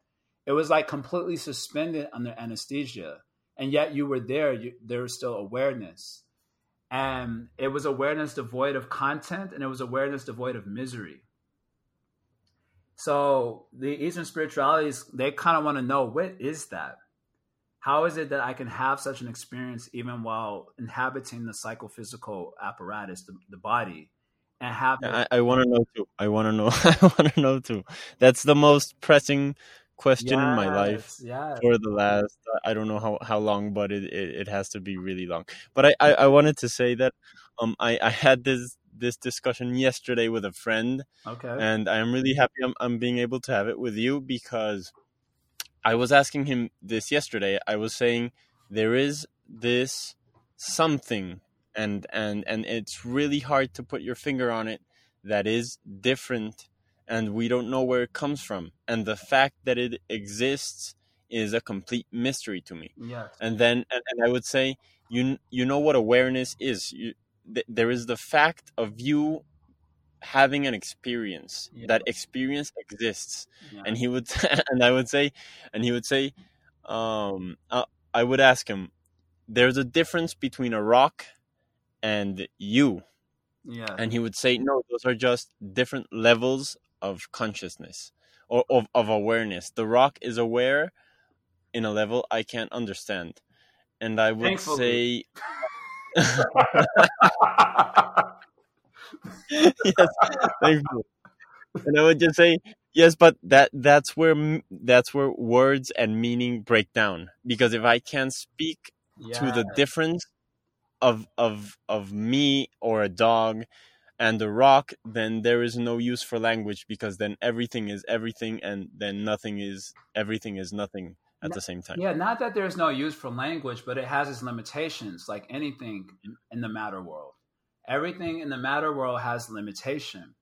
It was like completely suspended under anesthesia, and yet you were there. You, there was still awareness, and it was awareness devoid of content, and it was awareness devoid of misery. So the Eastern spiritualities, they kind of want to know what is that? How is it that I can have such an experience even while inhabiting the psychophysical apparatus, the, the body, and have? I, I want to know too. I want to know. *laughs* I want to know too. That's the most pressing question yes, in my life yes. for the last I don't know how, how long, but it, it, it has to be really long. But I, I, I wanted to say that um I, I had this this discussion yesterday with a friend. Okay. And I'm really happy I'm, I'm being able to have it with you because I was asking him this yesterday. I was saying there is this something and and and it's really hard to put your finger on it that is different and we don't know where it comes from. And the fact that it exists is a complete mystery to me. Yes. and then and, and i would say you you know what awareness is. You, th- there is the fact of you having an experience. Yeah. that experience exists. Yeah. and he would *laughs* and i would say and he would say um uh, i would ask him there's a difference between a rock and you. Yeah. And he would say no those are just different levels of consciousness or of, of awareness the rock is aware in a level i can't understand and i would Thankfully. say *laughs* yes, thank you. And I would just say yes, but that that's where that's where words and meaning break down. Because if I can't speak yeah. to the difference of of of me or a dog and a rock, then there is no use for language because then everything is everything, and then nothing is everything is nothing at the same time. Yeah, not that there's no use for language, but it has its limitations, like anything in, in the matter world. Everything in the matter world has limitation.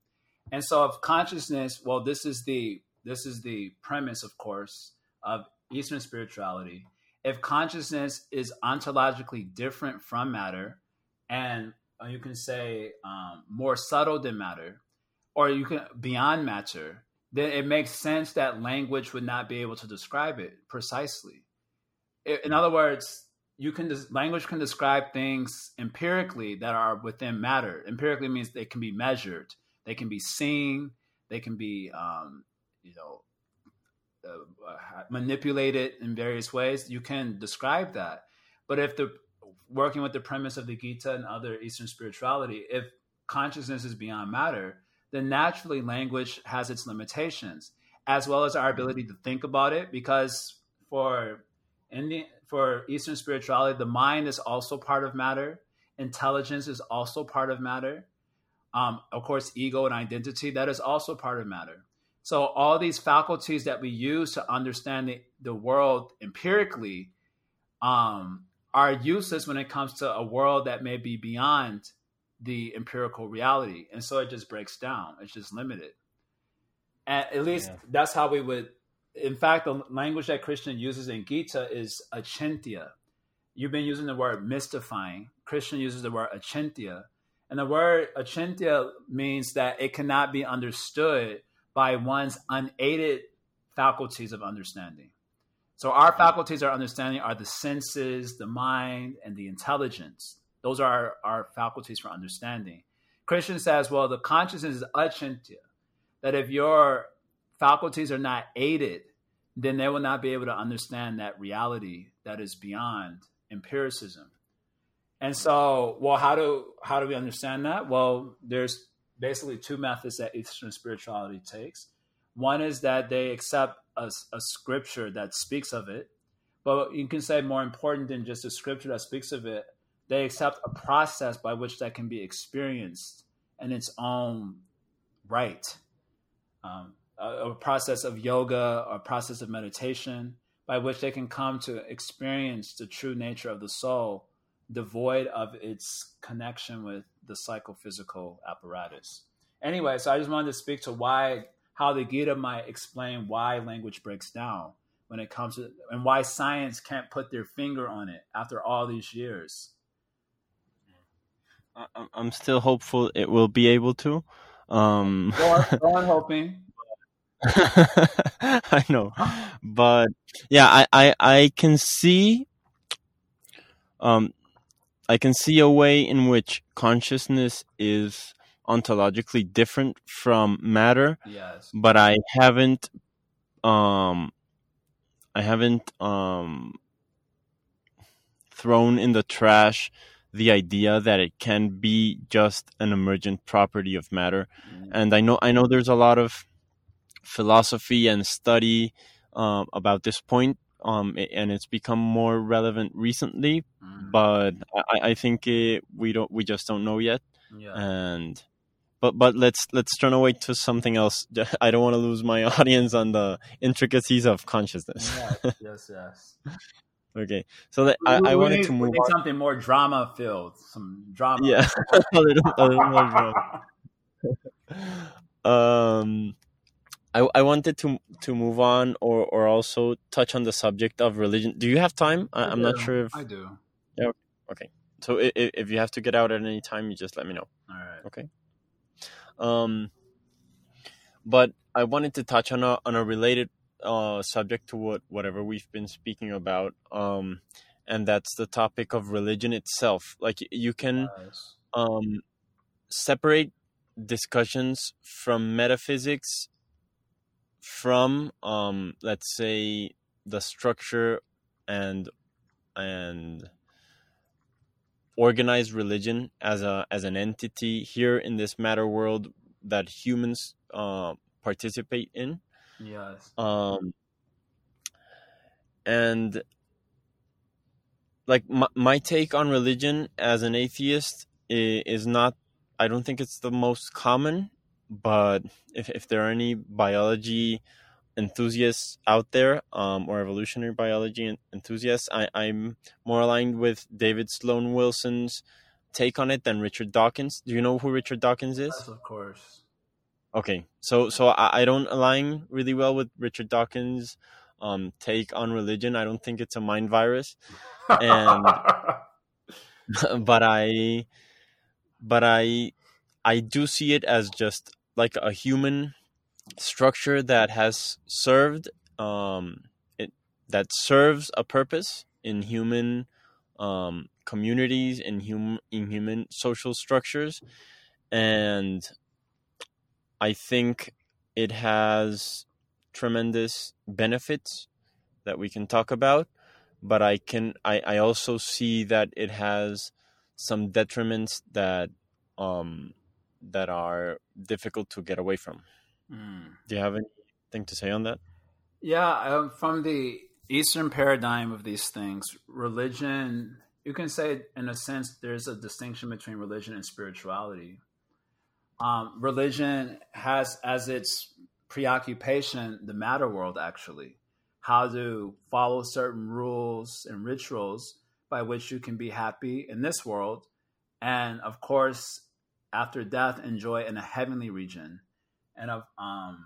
And so if consciousness, well, this is the this is the premise, of course, of Eastern spirituality. If consciousness is ontologically different from matter, and you can say um, more subtle than matter, or you can beyond matter, then it makes sense that language would not be able to describe it precisely. In other words, you can language can describe things empirically that are within matter. Empirically means they can be measured, they can be seen, they can be, um, you know, uh, uh manipulated in various ways. You can describe that, but if the working with the premise of the Gita and other Eastern spirituality, if consciousness is beyond matter, then naturally language has its limitations, as well as our ability to think about it. Because for Indian, for Eastern spirituality, the mind is also part of matter. Intelligence is also part of matter. Um, of course, ego and identity that is also part of matter. So all these faculties that we use to understand the, the world empirically um, are useless when it comes to a world that may be beyond the empirical reality. And so it just breaks down. It's just limited. At, at least yeah. that's how we would. In fact, the language that Krishna uses in Gita is achintya. You've been using the word mystifying. Krishna uses the word achintya. And the word achintya means that it cannot be understood by one's unaided faculties of understanding. So our faculties of understanding are the senses, the mind, and the intelligence. Those are our, our faculties for understanding. Krishna says, well, the consciousness is achintya, that if your faculties are not aided, then they will not be able to understand that reality that is beyond empiricism. And so, well, how do how do we understand that? Well, there's basically two methods that Eastern spirituality takes. One is that they accept a, a scripture that speaks of it, but you can say more important than just a scripture that speaks of it, they accept a process by which that can be experienced in its own right. Um, a, a, process of yoga or process of meditation by which they can come to experience the true nature of the soul, devoid of its connection with the psychophysical apparatus. Anyway, so I just wanted to speak to why, how the Gita might explain why language breaks down when it comes to, and why science can't put their finger on it after all these years. I'm still hopeful it will be able to. Um, go, on, go on hoping. *laughs* I know, but yeah, I, I, I can see, um, I can see a way in which consciousness is ontologically different from matter. Yes. But I haven't, um, I haven't um thrown in the trash the idea that it can be just an emergent property of matter. Mm. And I know I know there's a lot of philosophy and study um, about this point, um, and it's become more relevant recently. Mm. But I, I think it, we don't we just don't know yet. Yeah. And but but let's let's turn away to something else. *laughs* I don't want to lose my *laughs* audience on the intricacies of consciousness. yes, yes, yes. *laughs* Okay, so that, I, I wanted need, to move on. something more drama filled, some drama. Yeah, a little, a little more drama. um, I I wanted to to move on or or also touch on the subject of religion. Do you have time? I, am not sure if I do. Yeah. Okay. So if, if you have to get out at any time, you just let me know. All right. Okay. Um, but I wanted to touch on a on a related uh, subject to what whatever we've been speaking about, um, and that's the topic of religion itself. Like you can nice. um, separate discussions from metaphysics from, um, let's say, the structure and and organized religion as a as an entity here in this matter world that humans uh, participate in Yes. Um, and like my, my take on religion as an atheist is, is not I don't think it's the most common, but if if there are any biology enthusiasts out there um, or evolutionary biology enthusiasts, I, I'm more aligned with David Sloan Wilson's take on it than Richard Dawkins. Do you know who Richard Dawkins is? Yes, of course. Okay, so so I, I don't align really well with Richard Dawkins' um, take on religion. I don't think it's a mind virus, and *laughs* but I but I I do see it as just like a human structure that has served um, it that serves a purpose in human um, communities in human in human social structures and I think it has tremendous benefits that we can talk about, but I can I, I also see that it has some detriments that um that are difficult to get away from. Mm. Do you have anything to say on that? Yeah, um, from the Eastern paradigm of these things, religion, you can say in a sense there's a distinction between religion and spirituality um, religion has as its preoccupation the matter world actually how to follow certain rules and rituals by which you can be happy in this world and of course after death enjoy in a heavenly region and of um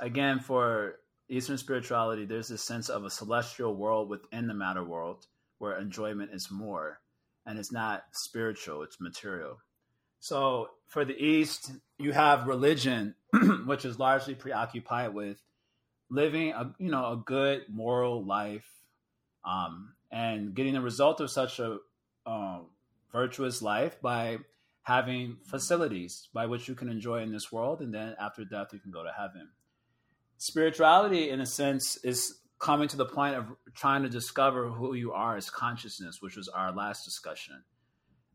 again, for Eastern spirituality, there's this sense of a celestial world within the matter world where enjoyment is more, and it's not spiritual; it's material. So for the East, you have religion, *clears throat* which is largely preoccupied with living a you know a good moral life, um, and getting the result of such a um, virtuous life by having facilities by which you can enjoy in this world, and then after death you can go to heaven. Spirituality, in a sense, is coming to the point of trying to discover who you are as consciousness, which was our last discussion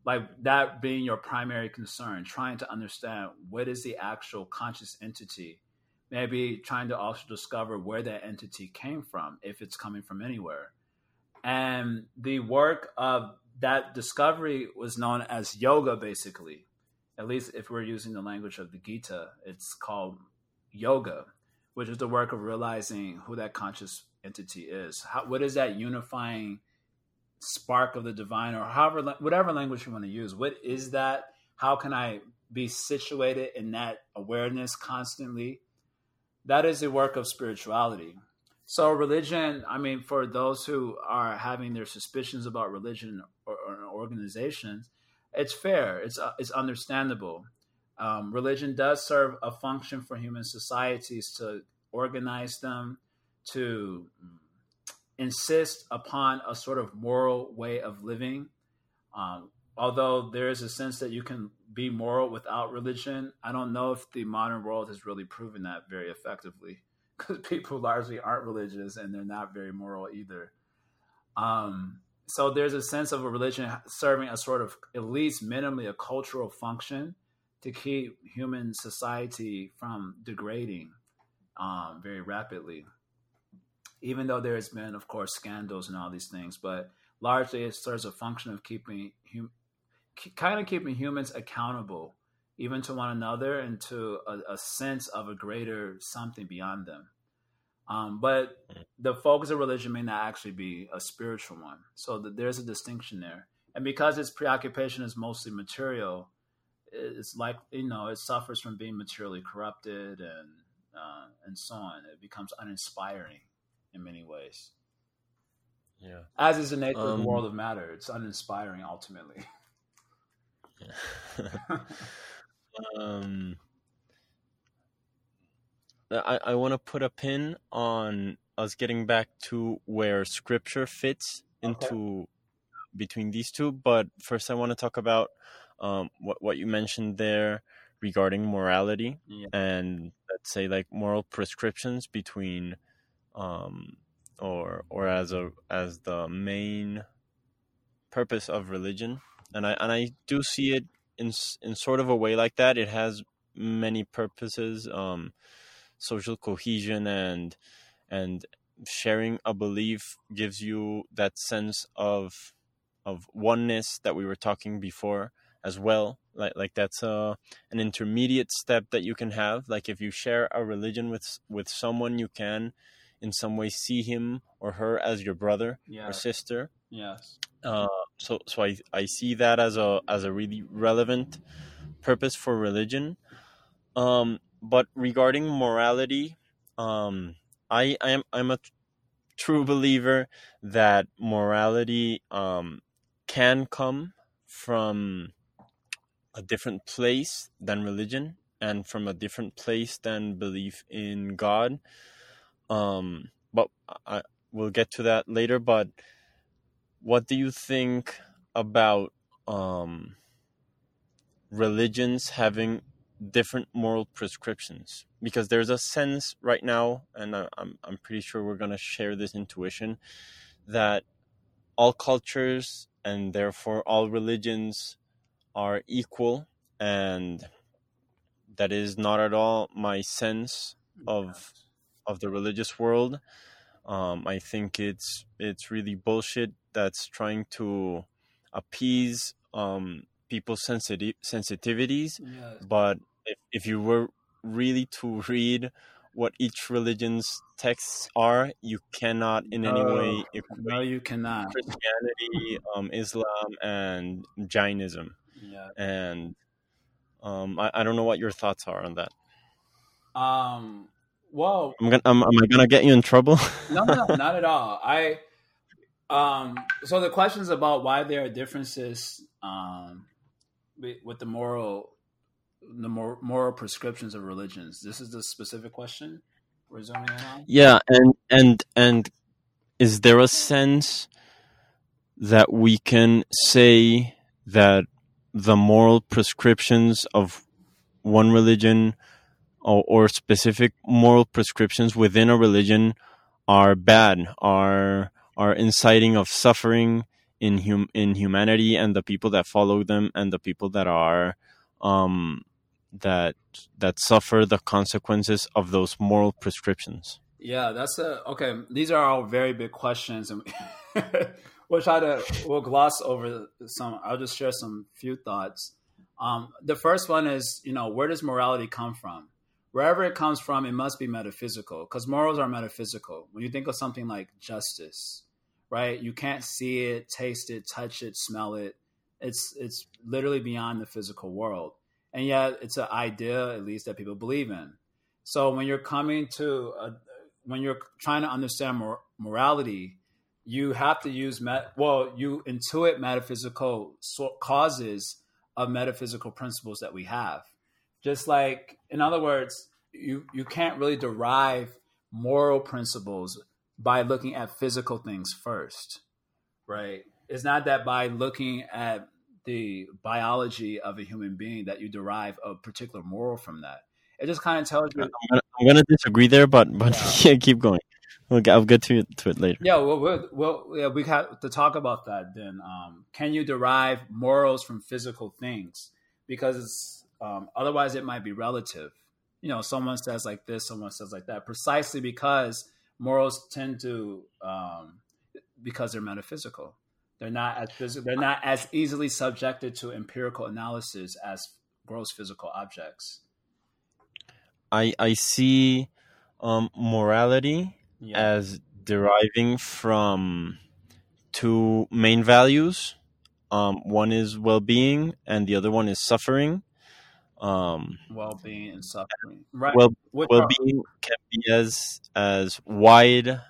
like that being your primary concern, trying to understand what is the actual conscious entity, maybe trying to also discover where that entity came from, if it's coming from anywhere. And the work of that discovery was known as yoga, basically. At least if we're using the language of the Gita, it's called yoga, which is the work of realizing who that conscious entity is. How, what is that unifying spark of the divine or however whatever language you want to use what is that how can i be situated in that awareness constantly that is the work of spirituality so religion i mean for those who are having their suspicions about religion or, or organizations it's fair it's uh, it's understandable um, religion does serve a function for human societies to organize them to insist upon a sort of moral way of living. Um, although there is a sense that you can be moral without religion, I don't know if the modern world has really proven that very effectively because *laughs* people largely aren't religious and they're not very moral either. Um, so there's a sense of a religion serving a sort of, at least minimally, a cultural function to keep human society from degrading um, very rapidly even though there has been, of course, scandals and all these things, but largely it serves a function of keeping hum- kind of keeping humans accountable, even to one another, and to a, a sense of a greater something beyond them. Um, but the focus of religion may not actually be a spiritual one, so that there's a distinction there. And because its preoccupation is mostly material, it's like you know it suffers from being materially corrupted and uh, and so on. It becomes uninspiring in many ways. Yeah. As is the nature um, of the world of matter. It's uninspiring ultimately. Yeah. *laughs* *laughs* um I, I want to put a pin on us getting back to where scripture fits into okay. between these two, but first I want to talk about um, what what you mentioned there regarding morality yeah. and let's say like moral prescriptions between um, or or as a as the main purpose of religion, and I and I do see it in in sort of a way like that. It has many purposes, um, social cohesion and and sharing a belief gives you that sense of of oneness that we were talking before as well like like that's a an intermediate step that you can have like if you share a religion with with someone you can in some way see him or her as your brother or sister. Yes. Uh, so so I I see that as a as a really relevant purpose for religion. Um, but regarding morality, um, I am I'm a true believer that morality um, can come from a different place than religion and from a different place than belief in God. Um, but I, we'll get to that later. But what do you think about um, religions having different moral prescriptions? Because there's a sense right now, and I'm I'm pretty sure we're gonna share this intuition that all cultures and therefore all religions are equal and that is not at all my sense of of the religious world. Um, I think it's it's really bullshit that's trying to appease um, people's sensitive sensitivities. Yes. But if, if you were really to *laughs* read what each religion's texts are, you cannot in no, any way no, you cannot Christianity, um, Islam, and Jainism. Yeah. And um, I, I don't know what your thoughts are on that. Um, well, I'm gonna. am I gonna get you in trouble? no, *laughs* no, no, not at all. I um. So the questions about why there are differences um with the moral the more moral prescriptions of religions. This is the specific question we're in on. Yeah, and and and is there a sense that we can say that the moral prescriptions of one religion or, or specific moral prescriptions within a religion are bad, are are inciting of suffering in hum in humanity and the people that follow them and the people that are um, that that suffer the consequences of those moral prescriptions? Yeah, that's a okay. These are all very big questions, and *laughs* we'll try to we'll gloss over some. I'll just share some few thoughts. Um, the first one is, you know, where does morality come from? Wherever it comes from, it must be metaphysical because morals are metaphysical. When you think of something like justice, right? You can't see it, taste it, touch it, smell it. It's it's literally beyond the physical world and yet it's an idea at least that people believe in so when you're coming to a, when you're trying to understand mor- morality you have to use met well you intuit metaphysical so- causes of metaphysical principles that we have just like in other words you you can't really derive moral principles by looking at physical things first right it's not that by looking at the biology of a human being that you derive a particular moral from that. It just kind of tells you. I'm going to disagree there, but but yeah, *laughs* yeah keep going. We'll get, I'll get to it, to it later. Yeah, well, we'll, well yeah, we have to talk about that then. Um, can you derive morals from physical things? Because um, otherwise, it might be relative. You know, someone says like this, someone says like that, precisely because morals tend to um, because they're metaphysical. They're not as phys- they're not as easily subjected to empirical analysis as gross physical objects. I I see um, morality yeah. as deriving from two main values. Um, one is well-being, and the other one is suffering. Um, well-being and suffering. Right. Well, well-being can be as as wide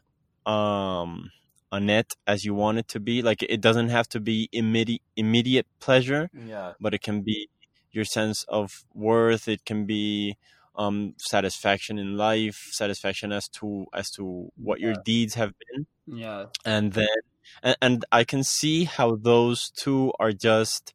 um, a net as you want it to be. Like it doesn't have to be immediate immediate pleasure. Yeah. But it can be your sense of worth. It can be um, satisfaction in life, satisfaction as to as to what yeah. your deeds have been. Yeah. And then and, and I can see how those two are just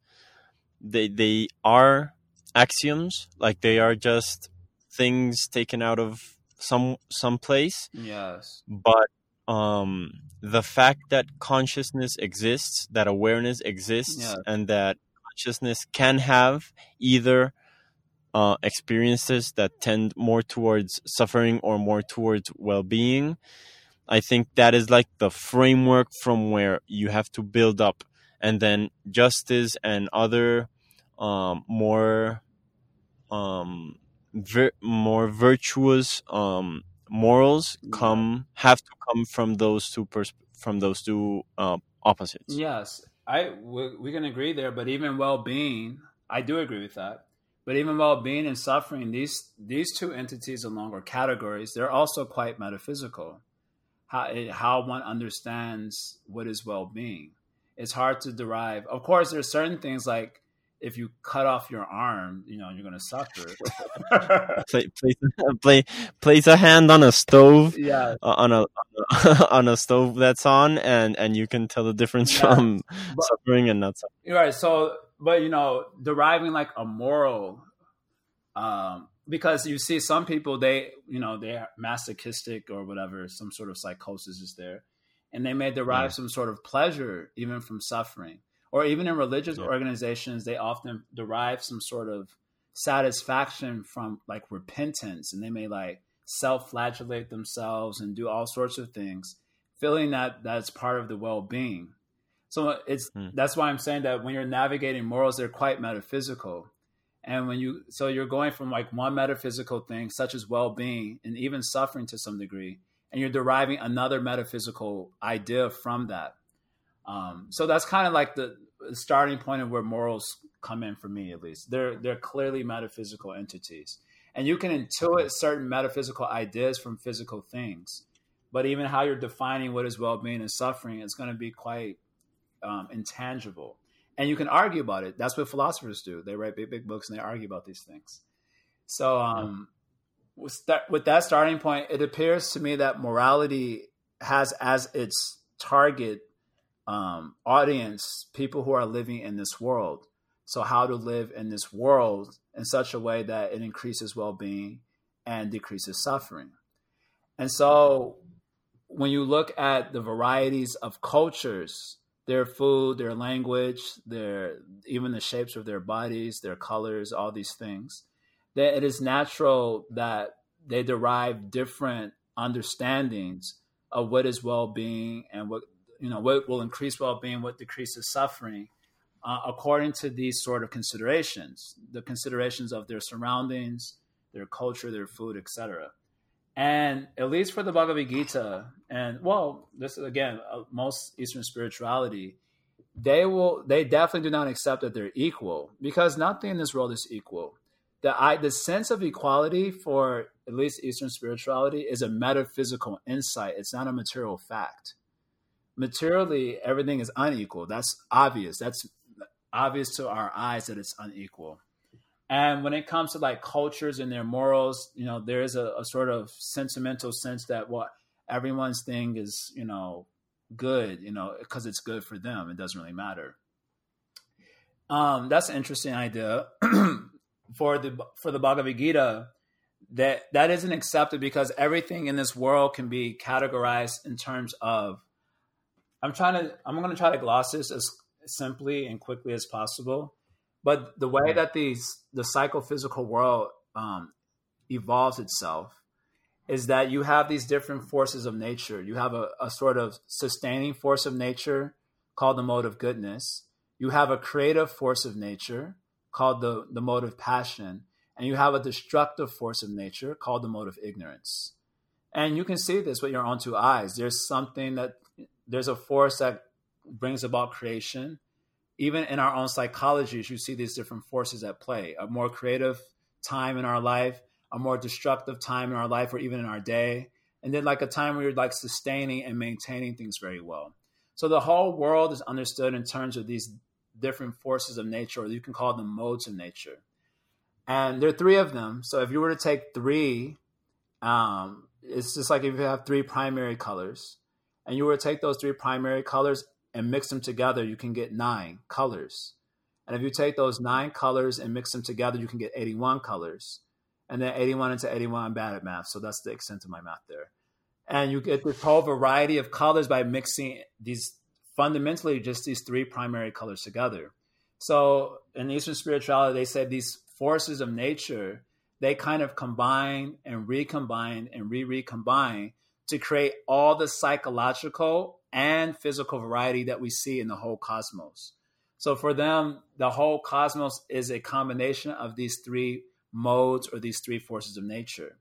they they are axioms. Like they are just things taken out of some some place. Yes. But um, the fact that consciousness exists, that awareness exists, and that consciousness can have either uh, experiences that tend more towards suffering or more towards well being. I think that is like the framework from where you have to build up. And then justice and other um, more um, vir- more virtuous um, morals come have to come from those two pers- from those two uh, opposites. Yes, I we, we can agree there. But even well-being, I do agree with that. But even well-being and suffering, these these two entities along or categories, they're also quite metaphysical. How it, how one understands what is well-being, it's hard to derive. Of course, there's certain things like if you cut off your arm, you know, you're going to suffer. *laughs* play, place, place a hand on a stove, yeah, uh, on a *laughs* on a stove that's on, and and you can tell the difference yeah. from but, suffering and not suffering. Right. So, but you know, deriving like a moral, um, because you see some people they, you know, they're masochistic or whatever, some sort of psychosis is there, and they may derive yeah. some sort of pleasure even from suffering or even in religious yeah. organizations, they often derive some sort of satisfaction from like repentance, and they may like self-flagellate themselves and do all sorts of things, feeling that that's part of the well-being. So it's hmm. that's why I'm saying that when you're navigating morals, they're quite metaphysical. And when you so you're going from like one metaphysical thing, such as well-being and even suffering to some degree, and you're deriving another metaphysical idea from that. Um, so that's kind of like the starting point of where morals come in for me, at least. They're they're clearly metaphysical entities, and you can intuit certain metaphysical ideas from physical things. But even how you're defining what is well-being and suffering is going to be quite um, intangible, and you can argue about it. That's what philosophers do. They write big, big books and they argue about these things. So, um, with that, with that starting point, it appears to me that morality has as its target um, audience people who are living in this world. So, how to live in this world in such a way that it increases well being and decreases suffering. And so, when you look at the varieties of cultures, their food, their language, their even the shapes of their bodies, their colors, all these things, that it is natural that they derive different understandings of what is well-being and what you know what will increase well-being, what decreases suffering, uh, according to these sort of considerations, the considerations of their surroundings, their culture, their food, etc. And at least for the Bhagavad Gita, and well, this is again uh, most Eastern spirituality, they will they definitely do not accept that they're equal because nothing in this world is equal. The I the sense of equality for at least Eastern spirituality is a metaphysical insight. It's not a material fact materially everything is unequal. That's obvious. That's obvious to our eyes that it's unequal. And when it comes to like cultures and their morals you know there is a, a sort of sentimental sense that what everyone's thing is you know good you know because it's good for them. It doesn't really matter. Um that's an interesting idea. *clears throat* For the for the bhagavad gita that that isn't accepted because everything in this world can be categorized in terms of I'm trying to I'm going to try to gloss this as simply and quickly as possible. But the way that these the psychophysical world um, evolves itself is that you have these different forces of nature. You have a, a sort of sustaining force of nature called the mode of goodness. You have a creative force of nature called the, the mode of passion. And you have a destructive force of nature called the mode of ignorance. And you can see this with your own two eyes. There's something that there's a force that brings about creation. Even in our own psychologies, you see these different forces at play. A more creative time in our life, a more destructive time in our life, or even in our day, and then like a time where you're like sustaining and maintaining things very well. So the whole world is understood in terms of these different forces of nature, or you can call them modes of nature. And there are three of them. So if you were to take three, um, it's just like if you have three primary colors and you were to take those three primary colors and mix them together, you can get nine colors. And if you take those nine colors and mix them together, you can get 81 colors. And then 81 into 81, I'm bad at math, so that's the extent of my math there. And you get this whole variety of colors by mixing these fundamentally just these three primary colors together. So in Eastern spirituality, they say these forces of nature, they kind of combine and recombine and re-recombine to create all the psychological and physical variety that we see in the whole cosmos. So for them, the whole cosmos is a combination of these three modes or these three forces of nature.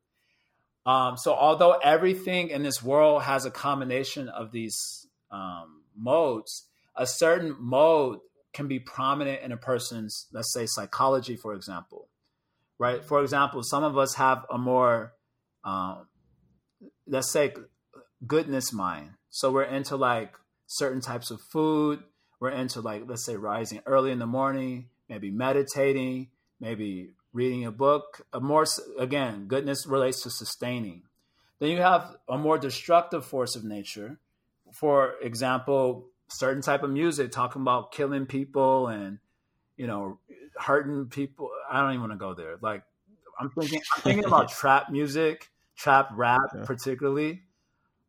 Um, so although everything in this world has a combination of these um, modes, a certain mode can be prominent in a person's, let's say, psychology, for example. Right. For example, some of us have a more um, let's say goodness mind. So we're into like certain types of food. We're into like let's say rising early in the morning, maybe meditating, maybe reading a book. A more again, goodness relates to sustaining. Then you have a more destructive force of nature. For example, certain type of music talking about killing people and you know hurting people. I don't even want to go there. Like I'm thinking, I'm thinking about *laughs* trap music trap rap yeah. particularly.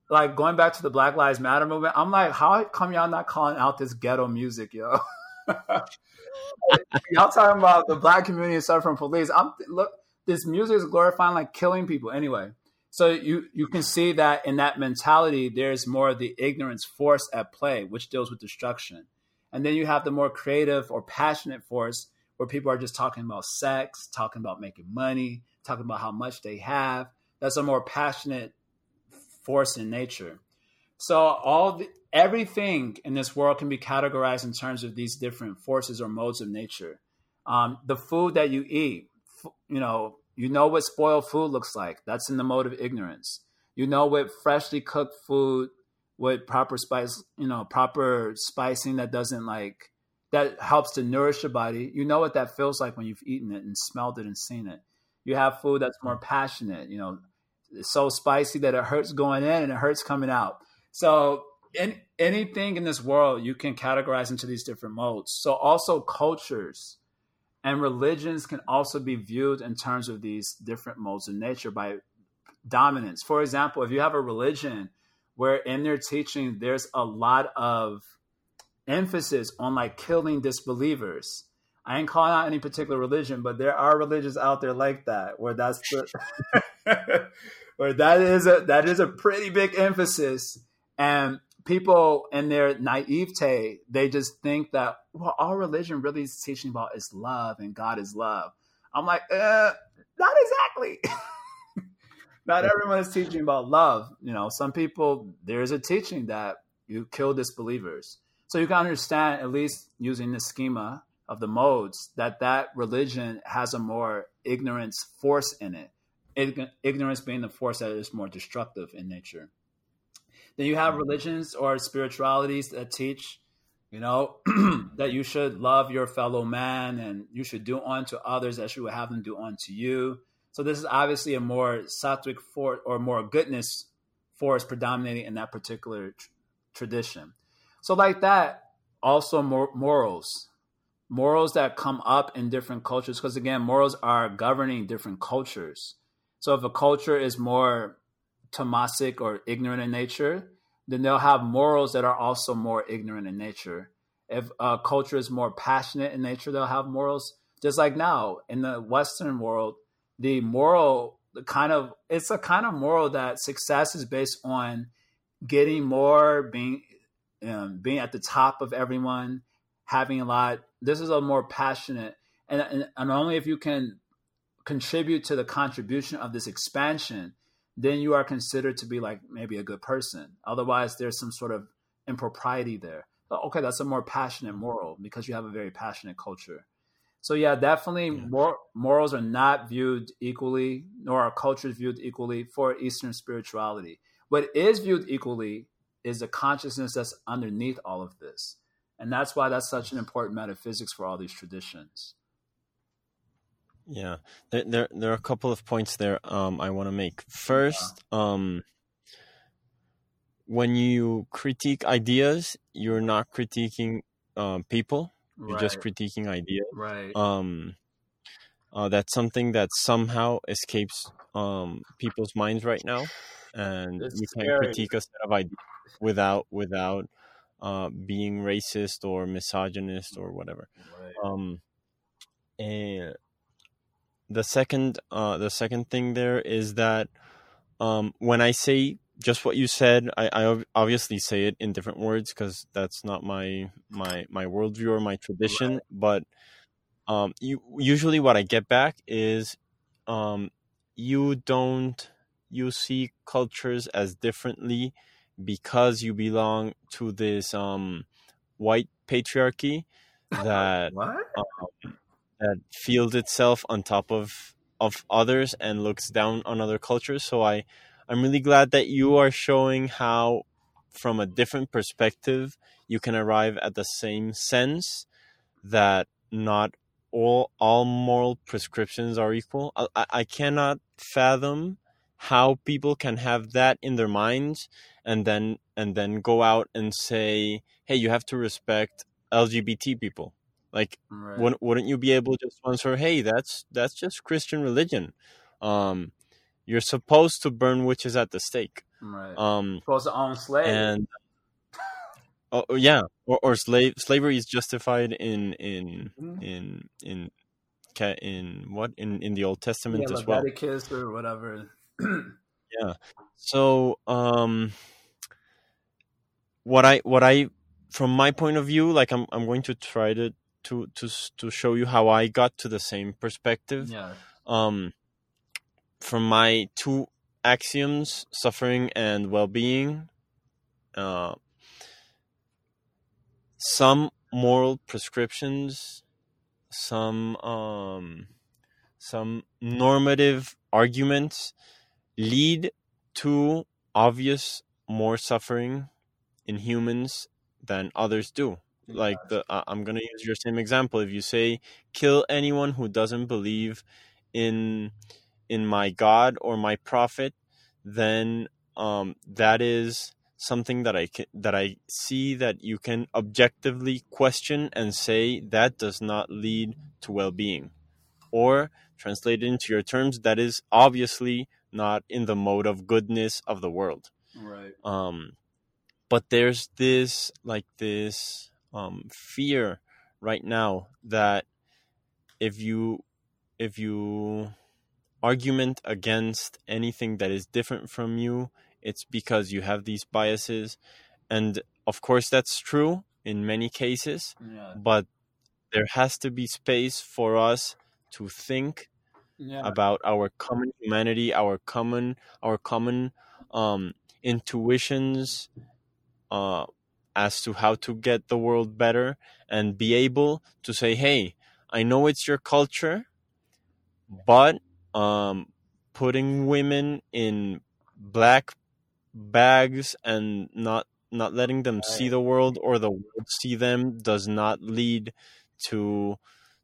Like going back to the Black Lives Matter movement, I'm like, how come y'all not calling out this ghetto music, yo? *laughs* y'all talking about the black community suffering from police. I'm look, this music is glorifying like killing people anyway. So you you can see that in that mentality, there's more of the ignorance force at play, which deals with destruction. And then you have the more creative or passionate force where people are just talking about sex, talking about making money, talking about how much they have, that's a more passionate force in nature. So all the, everything in this world can be categorized in terms of these different forces or modes of nature. Um, the food that you eat, you know, You know what spoiled food looks like. That's in the mode of ignorance. You know what freshly cooked food with proper spice, you know, proper spicing that doesn't like that helps to nourish your body. You know what that feels like when you've eaten it and smelled it and seen it. You have food that's more passionate, you know, it's so spicy that it hurts going in and it hurts coming out. So in, anything in this world you can categorize into these different modes. So also cultures and religions can also be viewed in terms of these different modes of nature by dominance. For example, if you have a religion where in their teaching there's a lot of emphasis on like killing disbelievers. I ain't calling out any particular religion, but there are religions out there like that where that's the *laughs* where that is a that is a pretty big emphasis. And people in their naivete they just think that well all religion really is teaching about is love and god is love. I'm like uh, not exactly. *laughs* Not everyone is teaching about love. You know some people there's a teaching that you kill disbelievers. So you can understand at least using the schema of the modes that that religion has a more ignorance force in it ignorance being the force that is more destructive in nature then you have mm-hmm. religions or spiritualities that teach, you know, *clears throat* that you should love your fellow man and you should do unto others as you would have them do unto you. So this is obviously a more sattvic force or more goodness force predominating in that particular tr- tradition. So like that, also mor- morals, morals that come up in different cultures, because again, morals are governing different cultures. So if a culture is more tamasic or ignorant in nature, then they'll have morals that are also more ignorant in nature. If a culture is more passionate in nature, they'll have morals. Just like now in the Western world, the moral the kind of it's a kind of moral that success is based on getting more, being um, being at the top of everyone, having a lot. This is a more passionate, and, and, and only if you can contribute to the contribution of this expansion then you are considered to be like maybe a good person. Otherwise, there's some sort of impropriety there. But okay, that's a more passionate moral because you have a very passionate culture. So yeah, definitely yeah. Mor- morals are not viewed equally, nor are cultures viewed equally for Eastern spirituality. What is viewed equally is the consciousness that's underneath all of this. And that's why that's such an important metaphysics for all these traditions. Yeah, there, there, there are a couple of points there um, I want to make. First, yeah. um, when you critique ideas, you're not critiquing uh, people. You're right. just critiquing ideas. Right. Um, uh, that's something that somehow escapes um, people's minds right now, and it's you can't critique a set of ideas without without uh, being racist or misogynist or whatever. Right. Um, and the second uh, the second thing there is that um, when I say just what you said, I, I obviously say it in different words because that's not my my my worldview or my tradition. Right. But um, you usually what I get back is um, you don't you see cultures as differently because you belong to this um, white patriarchy *laughs* that um, that feels itself on top of of others and looks down on other cultures. So I I'm really glad that you are showing how from a different perspective you can arrive at the same sense that not all all moral prescriptions are equal. I, I cannot fathom how people can have that in their minds and then and then go out and say, "Hey, you have to respect LGBT people." Like, right. wouldn't, wouldn't you be able to just answer, "Hey, that's that's just Christian religion. Um, you're supposed to burn witches at the stake. Right. Um, supposed to own slaves. And oh, oh yeah, or, or slave slavery is justified in in mm-hmm. in in in what in in the Old Testament yeah, as well. Or whatever. Yeah. So um, what I what I from my point of view, like I'm I'm going to try to to to to show you how I got to the same perspective. Yeah. Um, from my two axioms, suffering and well-being, uh, some moral prescriptions, some um, some normative arguments lead to obvious more suffering in humans than others do. Like the uh, i'm going to use your same example. If you say kill anyone who doesn't believe in in my god or my prophet then um that is something that i can that i see that you can objectively question and say that does not lead to well-being. Or translated into your terms that is obviously not in the mode of goodness of the world. Right. Um but there's this like this um, fear right now that if you if you argument against anything that is different from you it's because you have these biases. And of course that's true in many cases yeah. but there has to be space for us to think yeah. about our common humanity our common our common um intuitions uh as to how to get the world better and be able to say hey i know it's your culture but um putting women in black bags and not not letting them see the world or the world see them does not lead to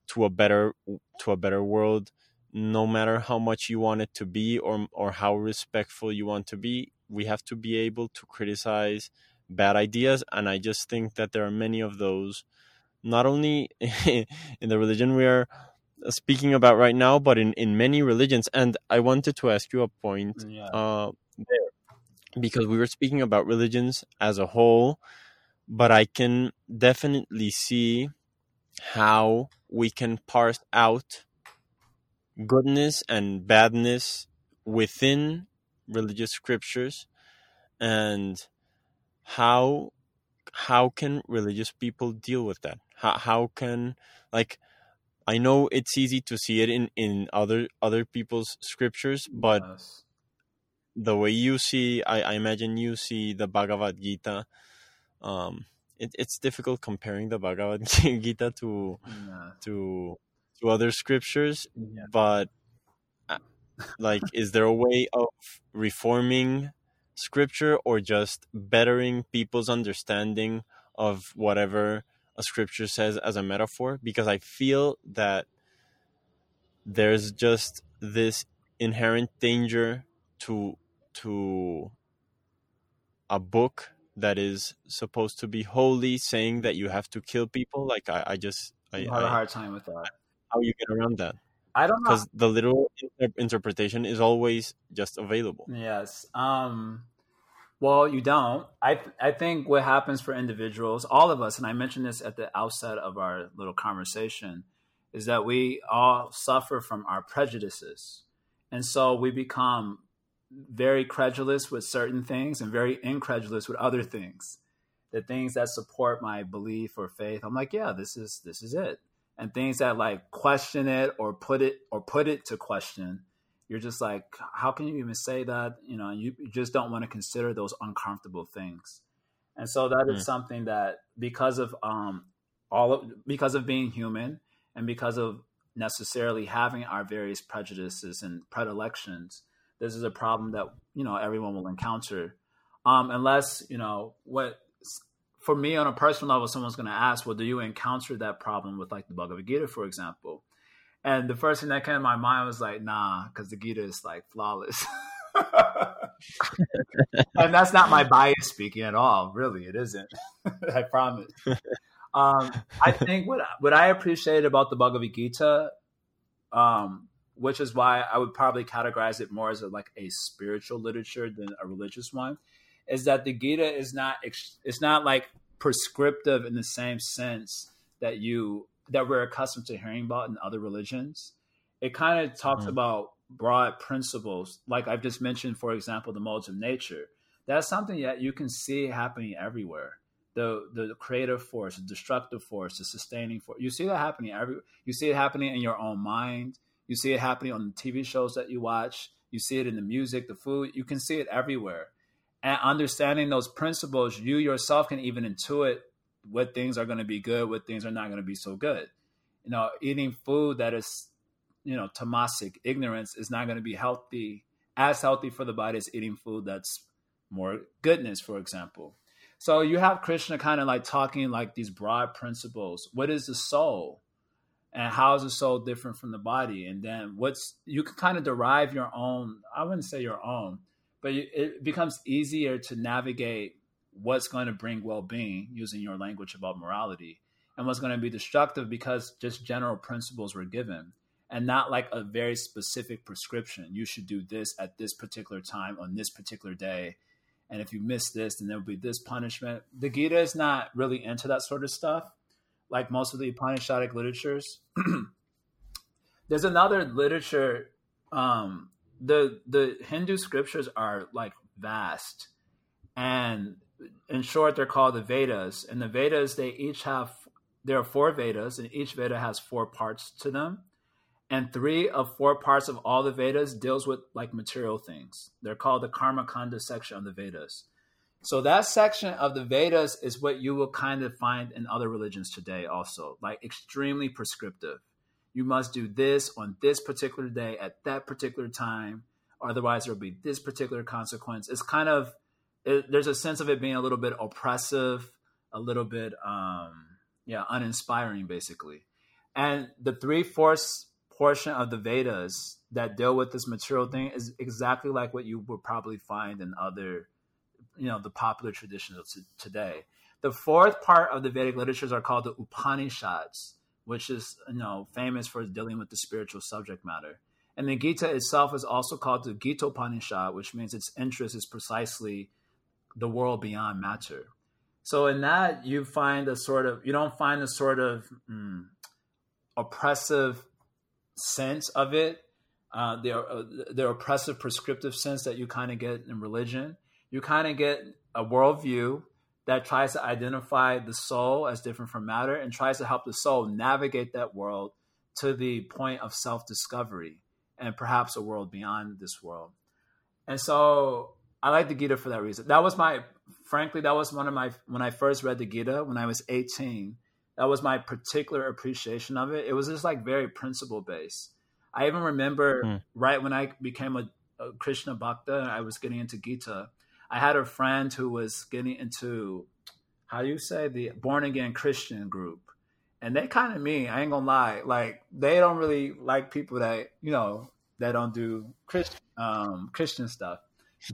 to a better to a better world no matter how much you want it to be or or how respectful you want to be we have to be able to criticize bad ideas. And i just think that there are many of those not only *laughs* in the religion we are speaking about right now but in in many religions. And i wanted to ask you a point yeah. uh, there because we were speaking about religions as a whole, but I can definitely see how we can parse out goodness and badness within religious scriptures and how how can religious people deal with that how, how can like i know it's easy to see it in in other other people's scriptures but Yes. the way you see I, I imagine you see the bhagavad gita um it, it's difficult comparing the bhagavad *laughs* gita to yeah to to other scriptures Yeah. but uh, like is there a way of reforming scripture or just bettering people's understanding of whatever a scripture says as a metaphor because i feel that there's just this inherent danger to to a book that is supposed to be holy saying that you have to kill people like i, I just I, I had a hard time with that. How you get around that I don't know. because the literal inter- interpretation is always just available Yes. Um, well, you don't. I I think what happens for individuals, all of us, and I mentioned this at the outset of our little conversation, is that we all suffer from our prejudices, and so we become very credulous with certain things and very incredulous with other things. The things that support my belief or faith, I'm like, yeah, this is this is it. And things that like question it or put it or put it to question, you're just like, how can you even say that? You know, you, you just don't want to consider those uncomfortable things. And so that is Mm. something that because of um all of because of being human and because of necessarily having our various prejudices and predilections, this is a problem that you know everyone will encounter. Um, unless you know what for me on a personal level, someone's going to ask, well, do you encounter that problem with like the Bhagavad Gita, for example? And the first thing that came to my mind was like, nah, because the Gita is like flawless. *laughs* and that's not my bias speaking at all. Really, it isn't. *laughs* I promise. Um, I think what what I appreciate about the Bhagavad Gita, um, which is why I would probably categorize it more as a, like a spiritual literature than a religious one, is that the Gita is not it's not like prescriptive in the same sense that you that we're accustomed to hearing about in other religions. It kind of talks Mhm. about broad principles, like I've just mentioned, for example, the modes of nature. That's something that you can see happening everywhere. The the creative force, the destructive force, the sustaining force. You see that happening every. You see it happening in your own mind. You see it happening on the TV shows that you watch. You see it in the music, the food. You can see it everywhere. And understanding those principles, you yourself can even intuit what things are going to be good, what things are not going to be so good. You know, eating food that is you know tamasic ignorance is not going to be healthy as healthy for the body as eating food that's more goodness for example. So you have krishna kind of like talking like these broad principles. What is the soul? And how is the soul different from the body? And then what's you can kind of derive your own i wouldn't say your own but it becomes easier to navigate what's going to bring well-being using your language about morality and what's going to be destructive because just general principles were given and not like a very specific prescription. You should do this at this particular time on this particular day. And if you miss this, then there'll be this punishment. The Gita is not really into that sort of stuff, like most of the Upanishadic literatures. *clears throat* There's another literature. Um, the the Hindu scriptures are like vast, and in short, they're called the Vedas. And the Vedas, they each have there are four Vedas, and each Veda has four parts to them and three of four parts of all the Vedas deals with like material things. They're called the Karma Kanda section of the Vedas. So that section of the Vedas is what you will kind of find in other religions today also, like extremely prescriptive. You must do this on this particular day at that particular time, otherwise there will be this particular consequence. It's kind of it, there's a sense of it being a little bit oppressive, a little bit um yeah, uninspiring basically. And the three fourths portion of the Vedas that deal with this material thing is exactly like what you would probably find in other, you know, the popular traditions of today. The fourth part of the Vedic literatures are called the Upanishads, which is, you know, famous for dealing with the spiritual subject matter. And the Gita itself is also called the Gita Upanishad, which means its interest is precisely the world beyond matter. So in that, you find a sort of, you don't find a sort of mm, oppressive sense of it, uh, the uh, the oppressive prescriptive sense that you kind of get in religion. You kind of get a worldview that tries to identify the soul as different from matter and tries to help the soul navigate that world to the point of self discovery and perhaps a world beyond this world. And so I like the Gita for that reason. That was my, frankly, that was one of my, when I first read the Gita when I was 18, that was my particular appreciation of it. It was just like very principle based. I even remember mm. right when I became a, a Krishna Bhakta, I was getting into Gita. I had a friend who was getting into how do you say the born again Christian group. And they kind of mean, I ain't gonna lie, like they don't really like people that, you know, that don't do Christian um, Christian stuff.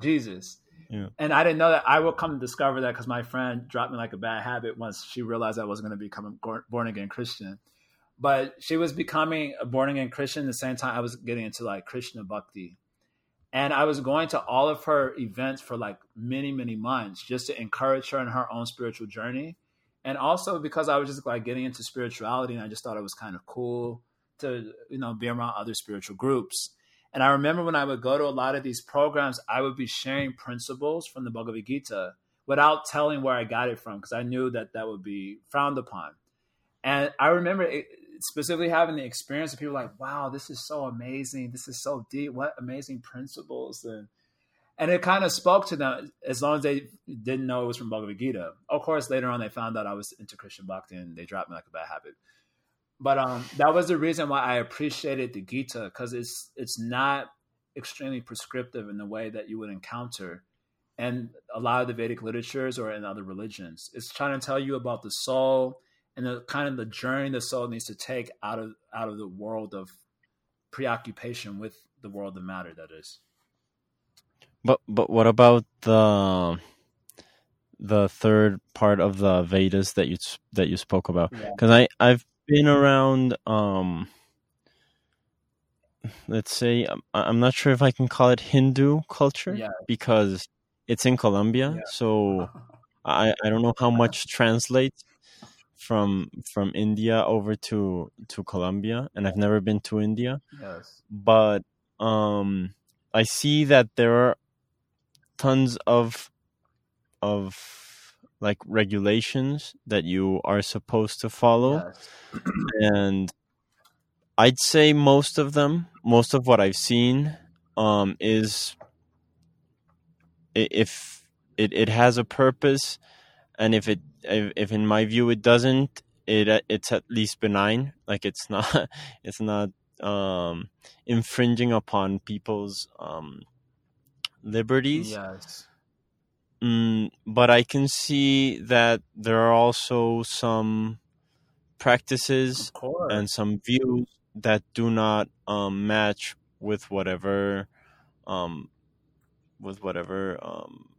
Jesus. Yeah. And I didn't know that. I will come to discover that because my friend dropped me like a bad habit once she realized I wasn't going to become a born again Christian. But she was becoming a born again Christian the same time I was getting into like Krishna Bhakti. And I was going to all of her events for like many, many months just to encourage her in her own spiritual journey. And also because I was just like getting into spirituality and I just thought it was kind of cool to, you know, be around other spiritual groups. And I remember when I would go to a lot of these programs, I would be sharing principles from the Bhagavad Gita without telling where I got it from because I knew that that would be frowned upon. And I remember it, specifically having the experience of people like, wow, this is so amazing. This is so deep. What amazing principles. And, and it kind of spoke to them as long as they didn't know it was from Bhagavad Gita. Of course, later on, they found out I was into Krishna Bhakti and they dropped me like a bad habit. But um, that was the reason why I appreciated the Gita because it's it's not extremely prescriptive in the way that you would encounter and a lot of the Vedic literatures or in other religions. It's trying to tell you about the soul and the kind of the journey the soul needs to take out of out of the world of preoccupation with the world of matter that is. But but what about the the third part of the Vedas that you that you spoke about? Because yeah. I I've been around um let's say I'm not sure if I can call it Hindu culture yeah. because it's in Colombia. Yeah. So *laughs* I I don't know how much translates from from India over to to Colombia and I've never been to India. Yes. But um I see that there are tons of of like regulations that you are supposed to follow. Yes. *clears throat* and I'd say most of them, most of what I've seen, um, is if it, it has a purpose, and if it if, if in my view it doesn't, it it's at least benign. Like it's *laughs* not it's not um, infringing upon people's um, liberties. Yes. Mm, but I can see that there are also some practices and some views that do not um, match with whatever um, with whatever um,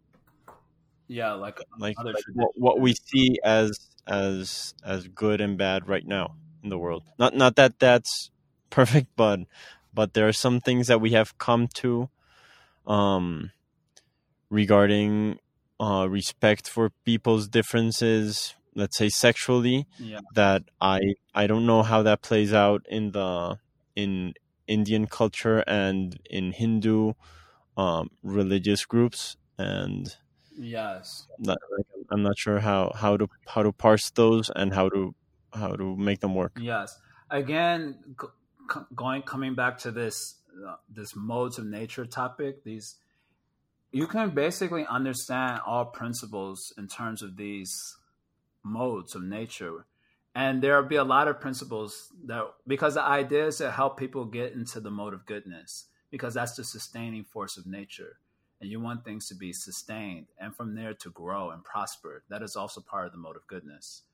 yeah, like like, Other like what, what we see as as as good and bad right now in the world. Not not that that's *laughs* perfect, but but there are some things that we have come to um, regarding uh, respect for people's differences. Let's say sexually, yeah. that I I don't know how that plays out in the in Indian culture and in Hindu um, religious groups, and Yes. not, like, I'm not sure how, how to how to parse those and how to how to make them work. Yes. Again, going coming back to this uh, this modes of nature topic, these you can basically understand all principles in terms of these modes of nature. And there'll be a lot of principles that because the idea is to help people get into the mode of goodness, because that's the sustaining force of nature. And you want things to be sustained and from there to grow and prosper. That is also part of the mode of goodness.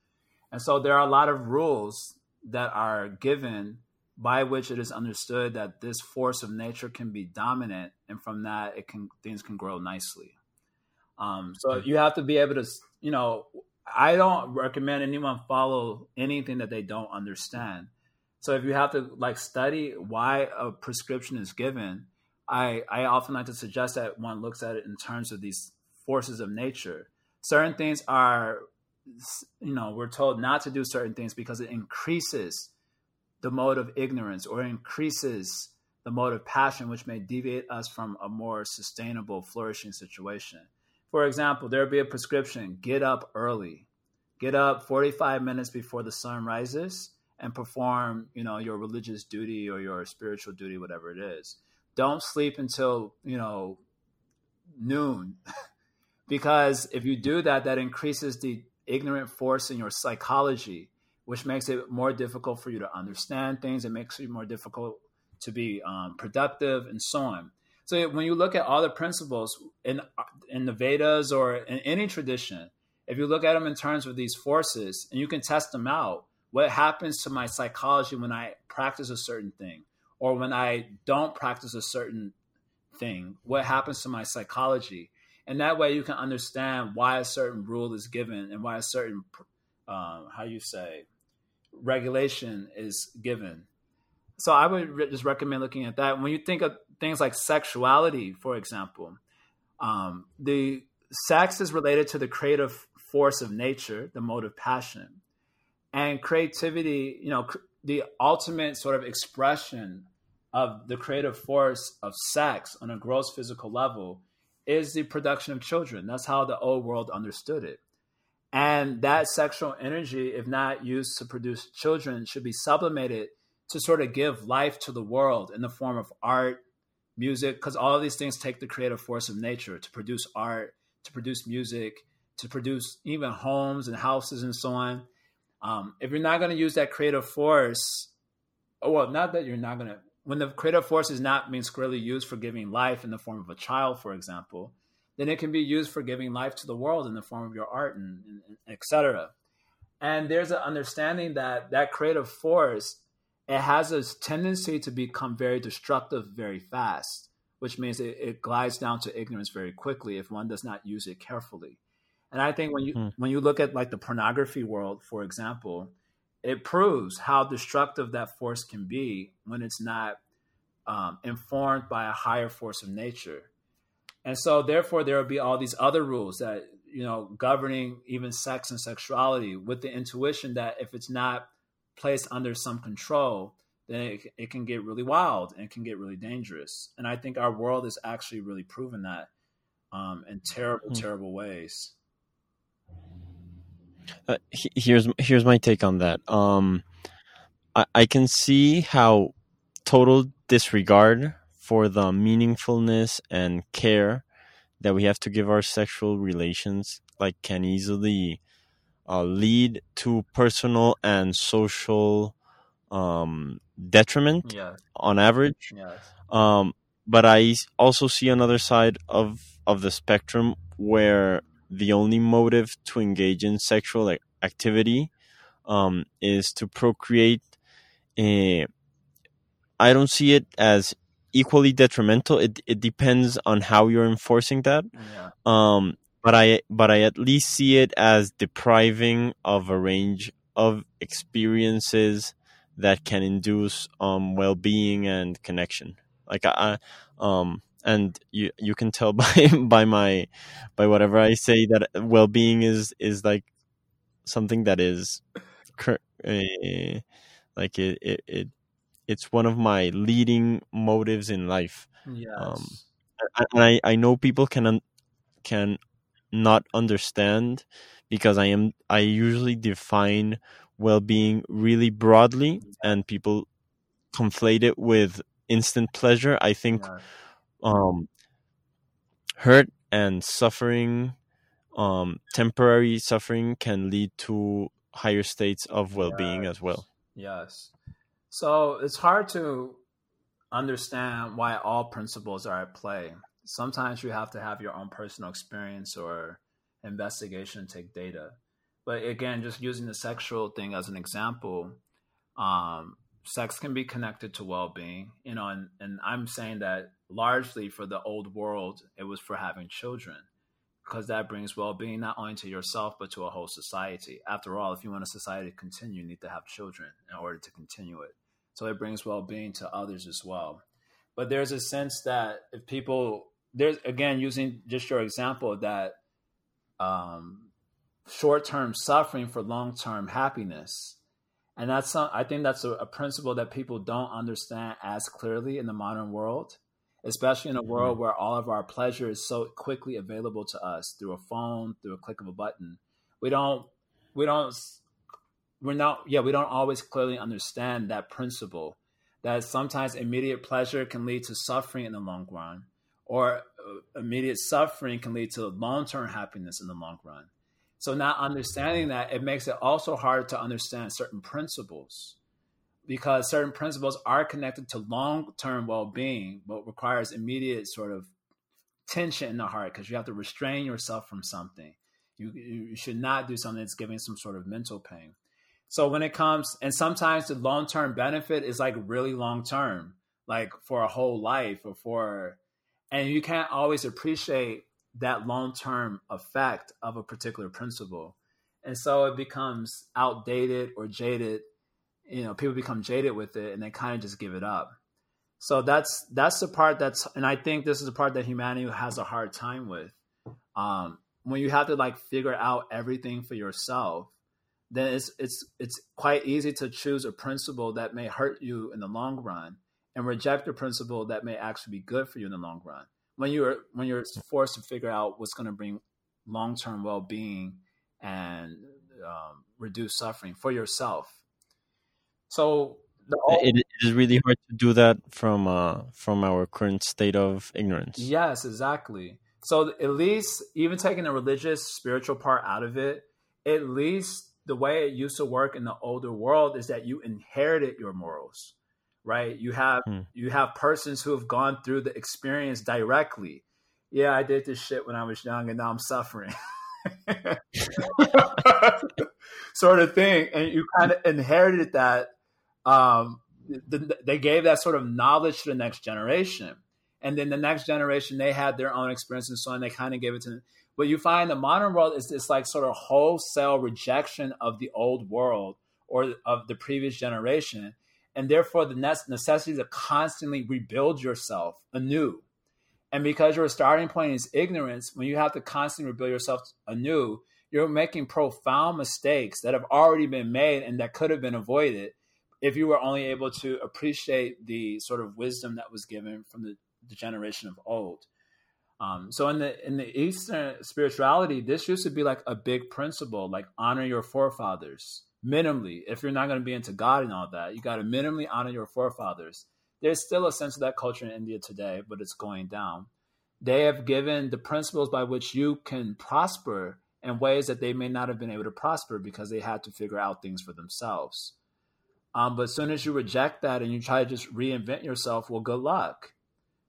And so there are a lot of rules that are given by which it is understood that this force of nature can be dominant, and from that, it can things can grow nicely. Um, so you have to be able to, you know, I don't recommend anyone follow anything that they don't understand. So if you have to like study why a prescription is given, I I often like to suggest that one looks at it in terms of these forces of nature. Certain things are you know, we're told not to do certain things because it increases the mode of ignorance or increases the mode of passion, which may deviate us from a more sustainable, flourishing situation. For example, there would be a prescription get up early, get up 45 minutes before the sun rises and perform, you know, your religious duty or your spiritual duty, whatever it is. Don't sleep until, you know, noon. *laughs* because if you do that, that increases the ignorant force in your psychology, which makes it more difficult for you to understand things. It makes it more difficult to be um, productive and so on. So when you look at all the principles in in the Vedas or in any tradition, if you look at them in terms of these forces and you can test them out, what happens to my psychology when I practice a certain thing or when I don't practice a certain thing? What happens to my psychology? And that way you can understand why a certain rule is given and why a certain, um, how you say, regulation is given. So I would re- just recommend looking at that. When you think of things like sexuality, for example, um, the sex is related to the creative force of nature, the mode of passion, and creativity. You know, cr- the ultimate sort of expression of the creative force of sex on a gross physical level is the production of children. That's how the old world understood it. And that sexual energy, if not used to produce children, should be sublimated to sort of give life to the world in the form of art, music, because all of these things take the creative force of nature to produce art, to produce music, to produce even homes and houses and so on. Um, if you're not going to use that creative force, oh, well, not that you're not going to, when the creative force is not being squarely used for giving life in the form of a child, for example, then it can be used for giving life to the world in the form of your art and, and, and etc. And there's an understanding that that creative force it has a tendency to become very destructive very fast, which means it, it glides down to ignorance very quickly if one does not use it carefully. And I think when you Hmm. when you look at like the pornography world, for example, it proves how destructive that force can be when it's not um, informed by a higher force of nature. And so, therefore, there will be all these other rules that you know governing even sex and sexuality, with the intuition that if it's not placed under some control, then it, it can get really wild and can get really dangerous. And I think our world is actually really proven that um, in terrible, Hmm. terrible ways. Uh, here's here's my take on that. Um, I, I can see how total disregard for the meaningfulness and care that we have to give our sexual relations like can easily uh, lead to personal and social um, detriment Yes. on average. Yes. Um, but I also see another side of of the spectrum where the only motive to engage in sexual activity um, is to procreate. eh, I don't see it as equally detrimental. It it depends on how you're enforcing that. Yeah. Um, but I but I at least see it as depriving of a range of experiences that can induce um well being and connection. Like I, I um and you you can tell *laughs* by by my by whatever I say that well being is is like something that is uh, like it, it it it's one of my leading motives in life Yes. Um, and I, I know people can un- can not understand because I am I usually define well-being really broadly and people conflate it with instant pleasure. I think Yes. Um hurt and suffering um temporary suffering can lead to higher states of well-being as well. Yes. So it's hard to understand why all principles are at play. Sometimes you have to have your own personal experience or investigation, take data. But again, just using the sexual thing as an example, um, sex can be connected to well-being, you know, and, and I'm saying that largely for the old world, it was for having children because that brings well-being not only to yourself but to a whole society. After all, if you want a society to continue, you need to have children in order to continue it. So it brings well-being to others as well. But there's a sense that if people there's again using just your example that um, short-term suffering for long-term happiness, and that's some, I think that's a, a principle that people don't understand as clearly in the modern world especially in a world where all of our pleasure is so quickly available to us through a phone, through a click of a button. We don't, we don't, we're not, yeah, we don't always clearly understand that principle that sometimes immediate pleasure can lead to suffering in the long run, or uh, immediate suffering can lead to long term happiness in the long run. So, not understanding that, it makes it also hard to understand certain principles because certain principles are connected to long-term well-being but requires immediate sort of tension in the heart because you have to restrain yourself from something. You, you should not do something that's giving some sort of mental pain. So when it comes and sometimes the long-term benefit is like really long-term like for a whole life or for and you can't always appreciate that long-term effect of a particular principle. And so it becomes outdated or jaded you know people become jaded with it and they kind of just give it up. So that's that's the part that's and i think this is the part that humanity has a hard time with. Um when you have to like figure out everything for yourself then it's it's it's quite easy to choose a principle that may hurt you in the long run and reject a principle that may actually be good for you in the long run when you're when you're forced to figure out what's going to bring long-term well-being and um, reduce suffering for yourself so the It, it is really hard to do that from uh, from our current state of ignorance. Yes, exactly. So at least even taking the religious spiritual part out of it, at least the way it used to work in the older world is that you inherited your morals, right? You have Hmm. you have persons who have gone through the experience directly. Yeah, I did this shit when I was young and now I'm suffering. *laughs* sort of thing. And you kind of inherited that um, the, they gave that sort of knowledge to the next generation. And then the next generation, they had their own experience and so on. They kind of gave it to them. But you find the modern world is this like sort of wholesale rejection of the old world or of the previous generation. And therefore, the necessity to constantly rebuild yourself anew. And because your starting point is ignorance, when you have to constantly rebuild yourself anew, you're making profound mistakes that have already been made and that could have been avoided if you were only able to appreciate the sort of wisdom that was given from the, the generation of old. Um, so in the in the Eastern spirituality, this used to be like a big principle, like honor your forefathers minimally. If you're not going to be into God and all that, you got to minimally honor your forefathers. There's still a sense of that culture in India today, but it's going down. They have given the principles by which you can prosper in ways that they may not have been able to prosper because they had to figure out things for themselves. Um, but as soon as you reject that and you try to just reinvent yourself, well, good luck.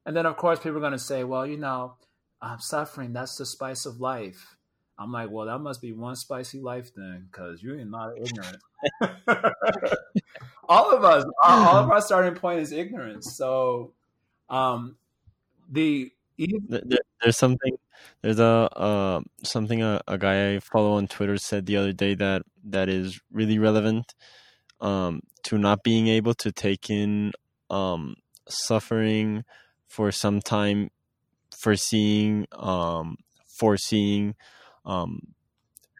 And then, of course, people are going to say, well, you know, I'm suffering. That's the spice of life. I'm like, well, that must be one spicy life then, because you are not ignorant. *laughs* all of us, all of *laughs* our starting point is ignorance. So, um, the there, there's something there's a uh, something a, a guy I follow on Twitter said the other day that that is really relevant um, to not being able to take in um, suffering for some time, foreseeing um, foreseeing um,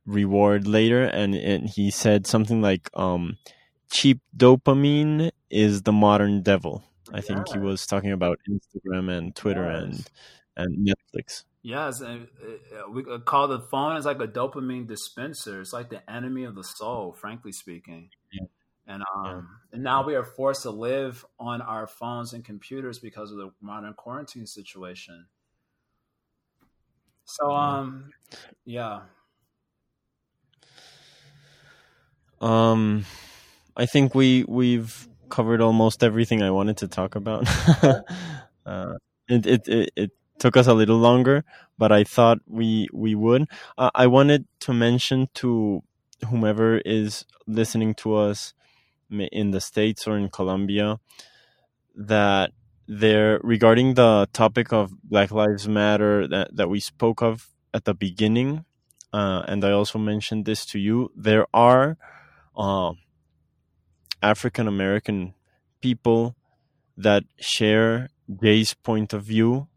reward later, and and he said something like um, cheap dopamine is the modern devil. I think yeah. he was talking about Instagram and Twitter yes. and and Netflix. Yes, and uh, we call the phone as like a dopamine dispenser. It's like the enemy of the soul, frankly speaking. Yeah. And um, yeah. and now we are forced to live on our phones and computers because of the modern quarantine situation. So um, yeah. Um, I think we we've covered almost everything I wanted to talk about. *laughs* uh, it, it it it took us a little longer, but I thought we we would. Uh, I wanted to mention to whomever is listening to us in the states or in Colombia that there regarding the topic of Black Lives Matter that that we spoke of at the beginning, uh, and I also mentioned this to you. There are uh, African American people that share Jay's point of view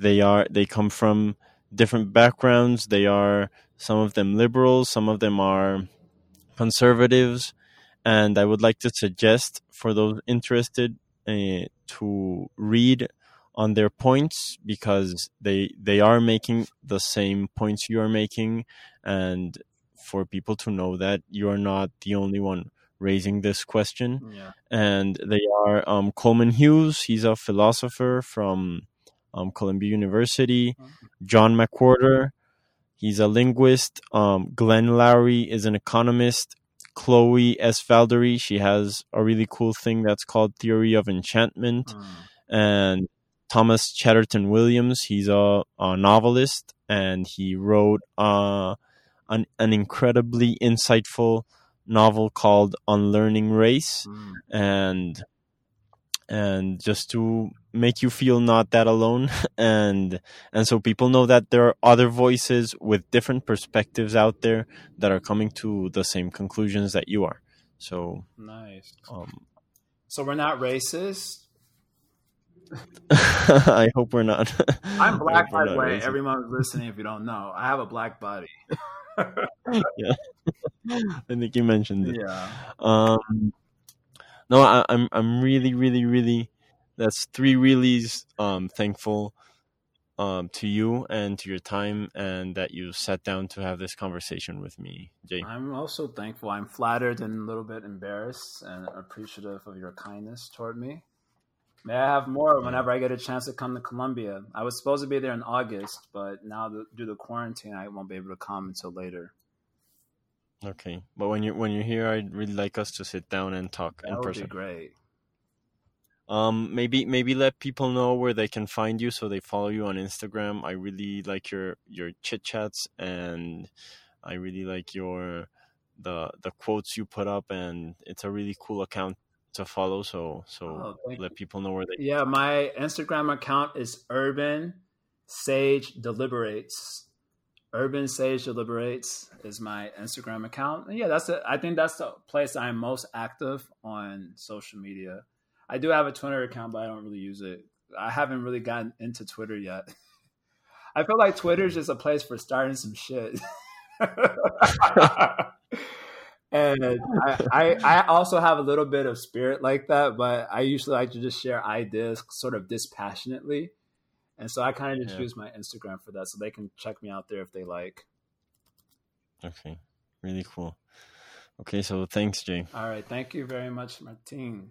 they are they come from different backgrounds. They are some of them liberals, some of them are conservatives, and I would like to suggest for those interested uh, to read on their points because they they are making the same points you are making and for people to know that you are not the only one raising this question yeah. and they are um, coleman hughes he's a philosopher from um, Columbia University. John McWhorter, he's a linguist. Um, Glenn Loury is an economist. Chloe S. Valdary, she has a really cool thing that's called Theory of Enchantment. Mm. And Thomas Chatterton Williams, he's a, a novelist and he wrote uh, an, an incredibly insightful novel called Unlearning Race. Mm. And and just to make you feel not that alone *laughs* and and so people know that there are other voices with different perspectives out there that are coming to the same conclusions that you are so nice um, so we're not racist *laughs* i hope we're not i'm black by the way racist. everyone listening if you don't know i have a black body *laughs* yeah i think you mentioned it yeah um no, I, am I'm, I'm really, really, really. That's three reallys. Um, thankful um, to you and to your time, and that you sat down to have this conversation with me, Jay. I'm also thankful. I'm flattered and a little bit embarrassed and appreciative of your kindness toward me. May I have more whenever I get a chance to come to Colombia? I was supposed to be there in August, but now due to quarantine, I won't be able to come until later. Okay, but when you when you're here, I'd really like us to sit down and talk that in would person. Be great. Um, maybe maybe let people know where they can find you so they follow you on Instagram. I really like your your chit chats and I really like your the the quotes you put up and it's a really cool account to follow. So so oh, let people know where they. Yeah, my Instagram account is Urban Sage Deliberates. Urban Sage Deliberates is my Instagram account. And yeah, that's it. I think that's the place I'm most active on social media. I do have a Twitter account, but I don't really use it. I haven't really gotten into Twitter yet. *laughs* I feel like Twitter is just a place for starting some shit. *laughs* *laughs* and I, I, I also have a little bit of spirit like that, but I usually like to just share ideas sort of dispassionately and so I kind of just yeah. use my Instagram for that, so they can check me out there if they like. Okay, really cool. Okay, so thanks, Jay. All right, thank you very much, Martin.